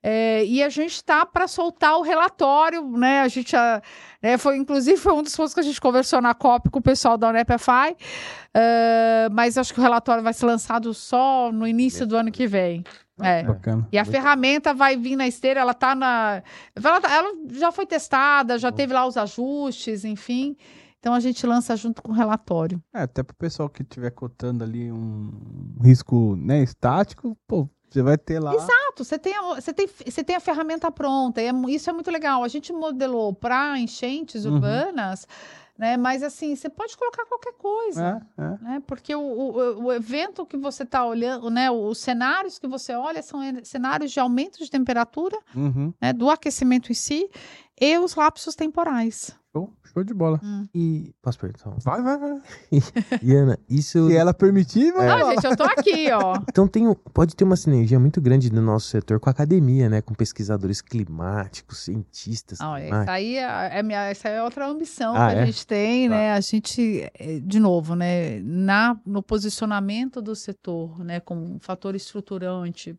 É, e a gente está para soltar o relatório, né? A gente a, né, foi, inclusive, foi um dos pontos que a gente conversou na COP com o pessoal da UNEPFI, uh, mas acho que o relatório vai ser lançado só no início do ano que vem. É. Bacana. E a Muito ferramenta vai vir na esteira, ela tá na. Ela, tá, ela já foi testada, já teve lá os ajustes, enfim. Então a gente lança junto com o relatório. É, até para o pessoal que estiver cotando ali um risco né, estático, pô, você vai ter lá. Exato, você tem a, você tem, você tem a ferramenta pronta. E é, isso é muito legal. A gente modelou para enchentes uhum. Né? Mas assim, você pode colocar qualquer coisa, é, é. né? Porque o, o, o, evento que você está olhando, né? Os cenários que você olha são cenários de aumento de temperatura, uhum. né? Do aquecimento em si e os lapsos temporais. Show, show de bola. Hum. E. Posso perguntar? Vai, vai, vai. e Ana, isso. Se ela permitir, vai. Não, gente, eu tô aqui, ó. Então tem, pode ter uma sinergia muito grande no nosso setor com a academia, né? Com pesquisadores climáticos, cientistas. Ah, essa aí é, é minha, essa é outra ambição ah, que a é? gente tem, né? A gente, é, de novo, né? Na, no posicionamento do setor, né? Como um fator estruturante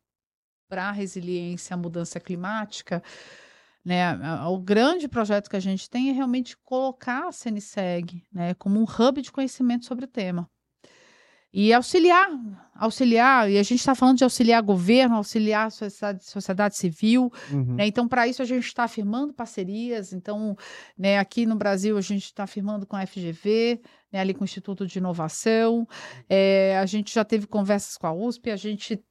para a resiliência à mudança climática. Né, o grande projeto que a gente tem é realmente colocar a CNSEG né, como um hub de conhecimento sobre o tema. E auxiliar, auxiliar, e a gente está falando de auxiliar governo, auxiliar sociedade, sociedade civil, uhum. né? Então, para isso, a gente está firmando parcerias. Então, né, aqui no Brasil, a gente está firmando com a FGV, né, ali com o Instituto de Inovação. É, a gente já teve conversas com a USP, a gente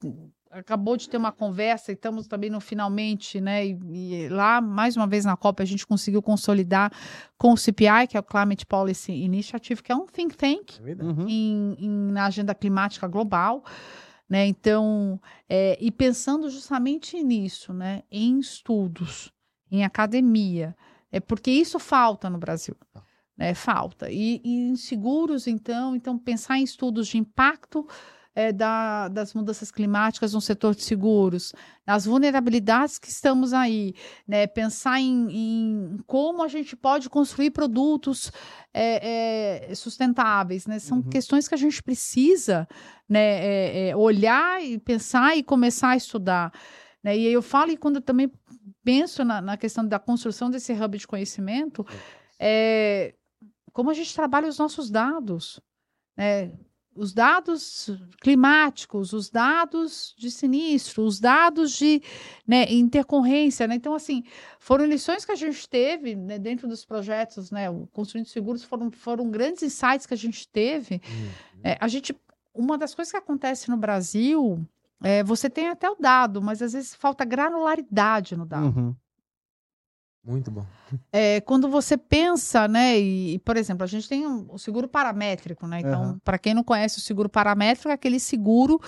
acabou de ter uma conversa e estamos também no finalmente, né? E, e, lá, mais uma vez na COP, a gente conseguiu consolidar com o CPI, que é o Climate Policy Initiative, que é um think tank é uhum. em, em, na agenda climática global. Né? Então, é, e pensando justamente nisso, né? em estudos, em academia, é porque isso falta no Brasil. Tá. Né? Falta. E, e em seguros, então, então, pensar em estudos de impacto é, da, das mudanças climáticas no setor de seguros, nas vulnerabilidades que estamos aí, né? pensar em, em como a gente pode construir produtos é, é, sustentáveis, né? são uhum. questões que a gente precisa né, é, é, olhar e pensar e começar a estudar. Né? E eu falo, e quando eu também penso na, na questão da construção desse hub de conhecimento, é, como a gente trabalha os nossos dados. Né? Os dados climáticos, os dados de sinistro, os dados de né, intercorrência. Né? Então, assim, foram lições que a gente teve né, dentro dos projetos, né? O Construindo Seguros foram, foram grandes insights que a gente teve. Uhum. É, a gente, uma das coisas que acontece no Brasil, é, você tem até o dado, mas às vezes falta granularidade no dado. Uhum. Muito bom. É, quando você pensa, né, e, por exemplo, a gente tem um, o seguro paramétrico, né? Então, uhum. para quem não conhece o seguro paramétrico, é aquele seguro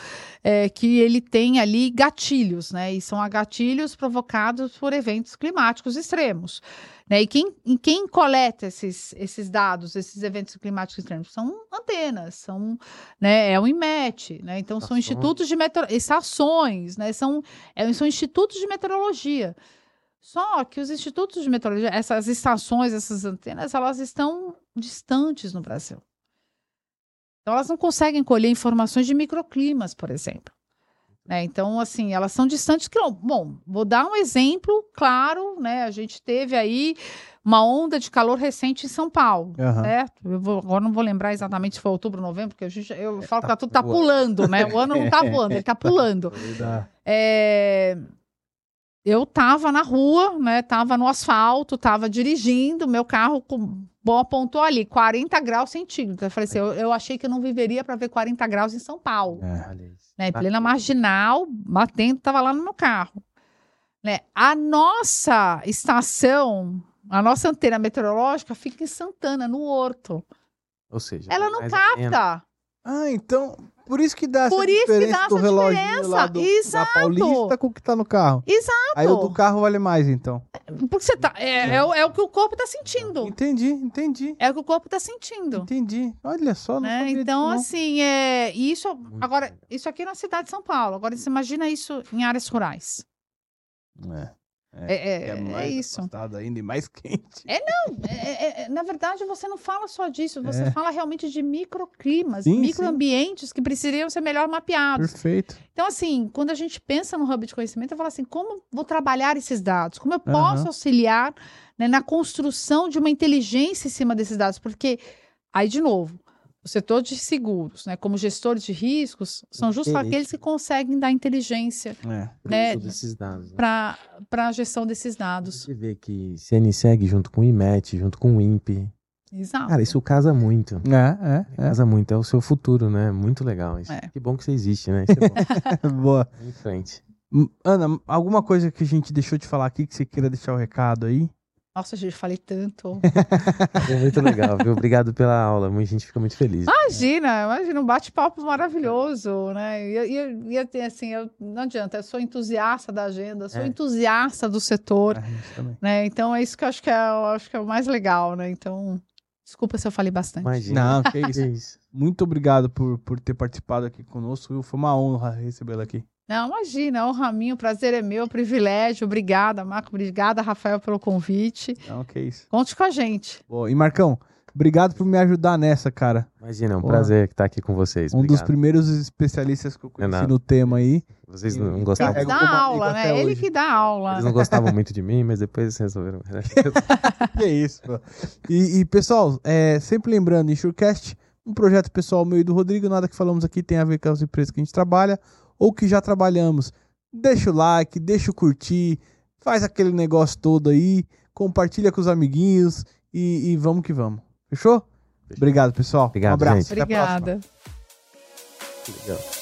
é, que ele tem ali gatilhos, né? E são gatilhos provocados por eventos climáticos extremos. Né? E quem, e quem coleta esses, esses dados, esses eventos climáticos extremos? São antenas, são, né, é o IMET, né? Então, são institutos de meteorologia, estações, né? São, é, são institutos de meteorologia. Só que os institutos de meteorologia, essas estações, essas antenas, elas estão distantes no Brasil. Então, elas não conseguem colher informações de microclimas, por exemplo. Né? Então, assim, elas são distantes. Bom, vou dar um exemplo claro, né? A gente teve aí uma onda de calor recente em São Paulo, uhum. certo? Eu vou, agora não vou lembrar exatamente se foi outubro, novembro, porque a gente, eu falo que tá tudo tá pulando, né? O ano não tá voando, ele tá pulando. É, eu tava na rua, né? Tava no asfalto, tava dirigindo, meu carro com, bom apontou ali, 40 graus centígrados. Eu falei assim, eu, eu achei que eu não viveria para ver 40 graus em São Paulo. É. Né? Em plena marginal, batendo, tava lá no meu carro. Né? A nossa estação, a nossa antena meteorológica fica em Santana, no Horto. Ou seja, ela não capta. Ah, então por isso que dá Por essa diferença dá essa do relógio do, da Paulista com o que tá no carro. Exato. Aí o do carro vale mais, então. Porque você tá. É, é. é, é o que o corpo tá sentindo. Entendi, entendi. É o que o corpo tá sentindo. Entendi. Olha só, não né? Então, disso, assim, é, isso. Agora, isso aqui na cidade de São Paulo. Agora, você imagina isso em áreas rurais. É. É, é, é, é, é isso. ainda e mais quente. É, não. É, é, na verdade, você não fala só disso. Você fala realmente de microclimas, sim, microambientes sim. que precisariam ser melhor mapeados. Perfeito. Então, assim, quando a gente pensa no hub de conhecimento, eu falo assim, como vou trabalhar esses dados? Como eu posso uhum. auxiliar né, na construção de uma inteligência em cima desses dados? Porque, aí, de novo, o setor de seguros, né, como gestores de riscos, são justos aqueles que conseguem dar inteligência é. né, para né? a gestão desses dados. Você vê que CNSEG junto com o IMET, junto com o INPE. Exato. Cara, isso casa muito. É, é, é. Casa muito, é o seu futuro, né? Muito legal. Isso. É. Que bom que você existe, né? É Boa. Em frente. Ana, alguma coisa que a gente deixou de falar aqui que você queira deixar o recado aí? Nossa, gente, falei tanto. É muito legal, viu? Obrigado pela aula. A gente fica muito feliz. Imagina, imagina, um bate-papo maravilhoso, né? E, e, e, assim, eu, não adianta, eu sou entusiasta da agenda, sou é. entusiasta do setor. Né? Então é isso que eu acho que é, eu acho que é o mais legal, né? Então, desculpa se eu falei bastante. Imagina. Não, que isso. Muito obrigado por, por ter participado aqui conosco. Foi uma honra recebê-la aqui. Não, imagina, o Raminho, o prazer é meu, privilégio. Obrigada, Marco. Obrigada, Rafael, pelo convite. Não, que isso. Conte com a gente. Boa. E Marcão, obrigado por me ajudar nessa, cara. Imagina, é um Boa. prazer estar aqui com vocês. Um dos primeiros especialistas que eu conheci é no tema aí. Vocês não gostavam Ele dá aula, né? Ele que dá aula. Eles não gostavam muito de mim, mas depois resolveram. que isso, pô. E, e pessoal, é, sempre lembrando, Insurecast, um projeto pessoal meu e do Rodrigo, nada que falamos aqui tem a ver com as empresas que a gente trabalha ou que já trabalhamos, deixa o like, deixa o curtir, faz aquele negócio todo aí, compartilha com os amiguinhos e, e vamos que vamos. Fechou? Fechou? Obrigado, pessoal. Obrigado, um abraço. Gente. Obrigada. Legal.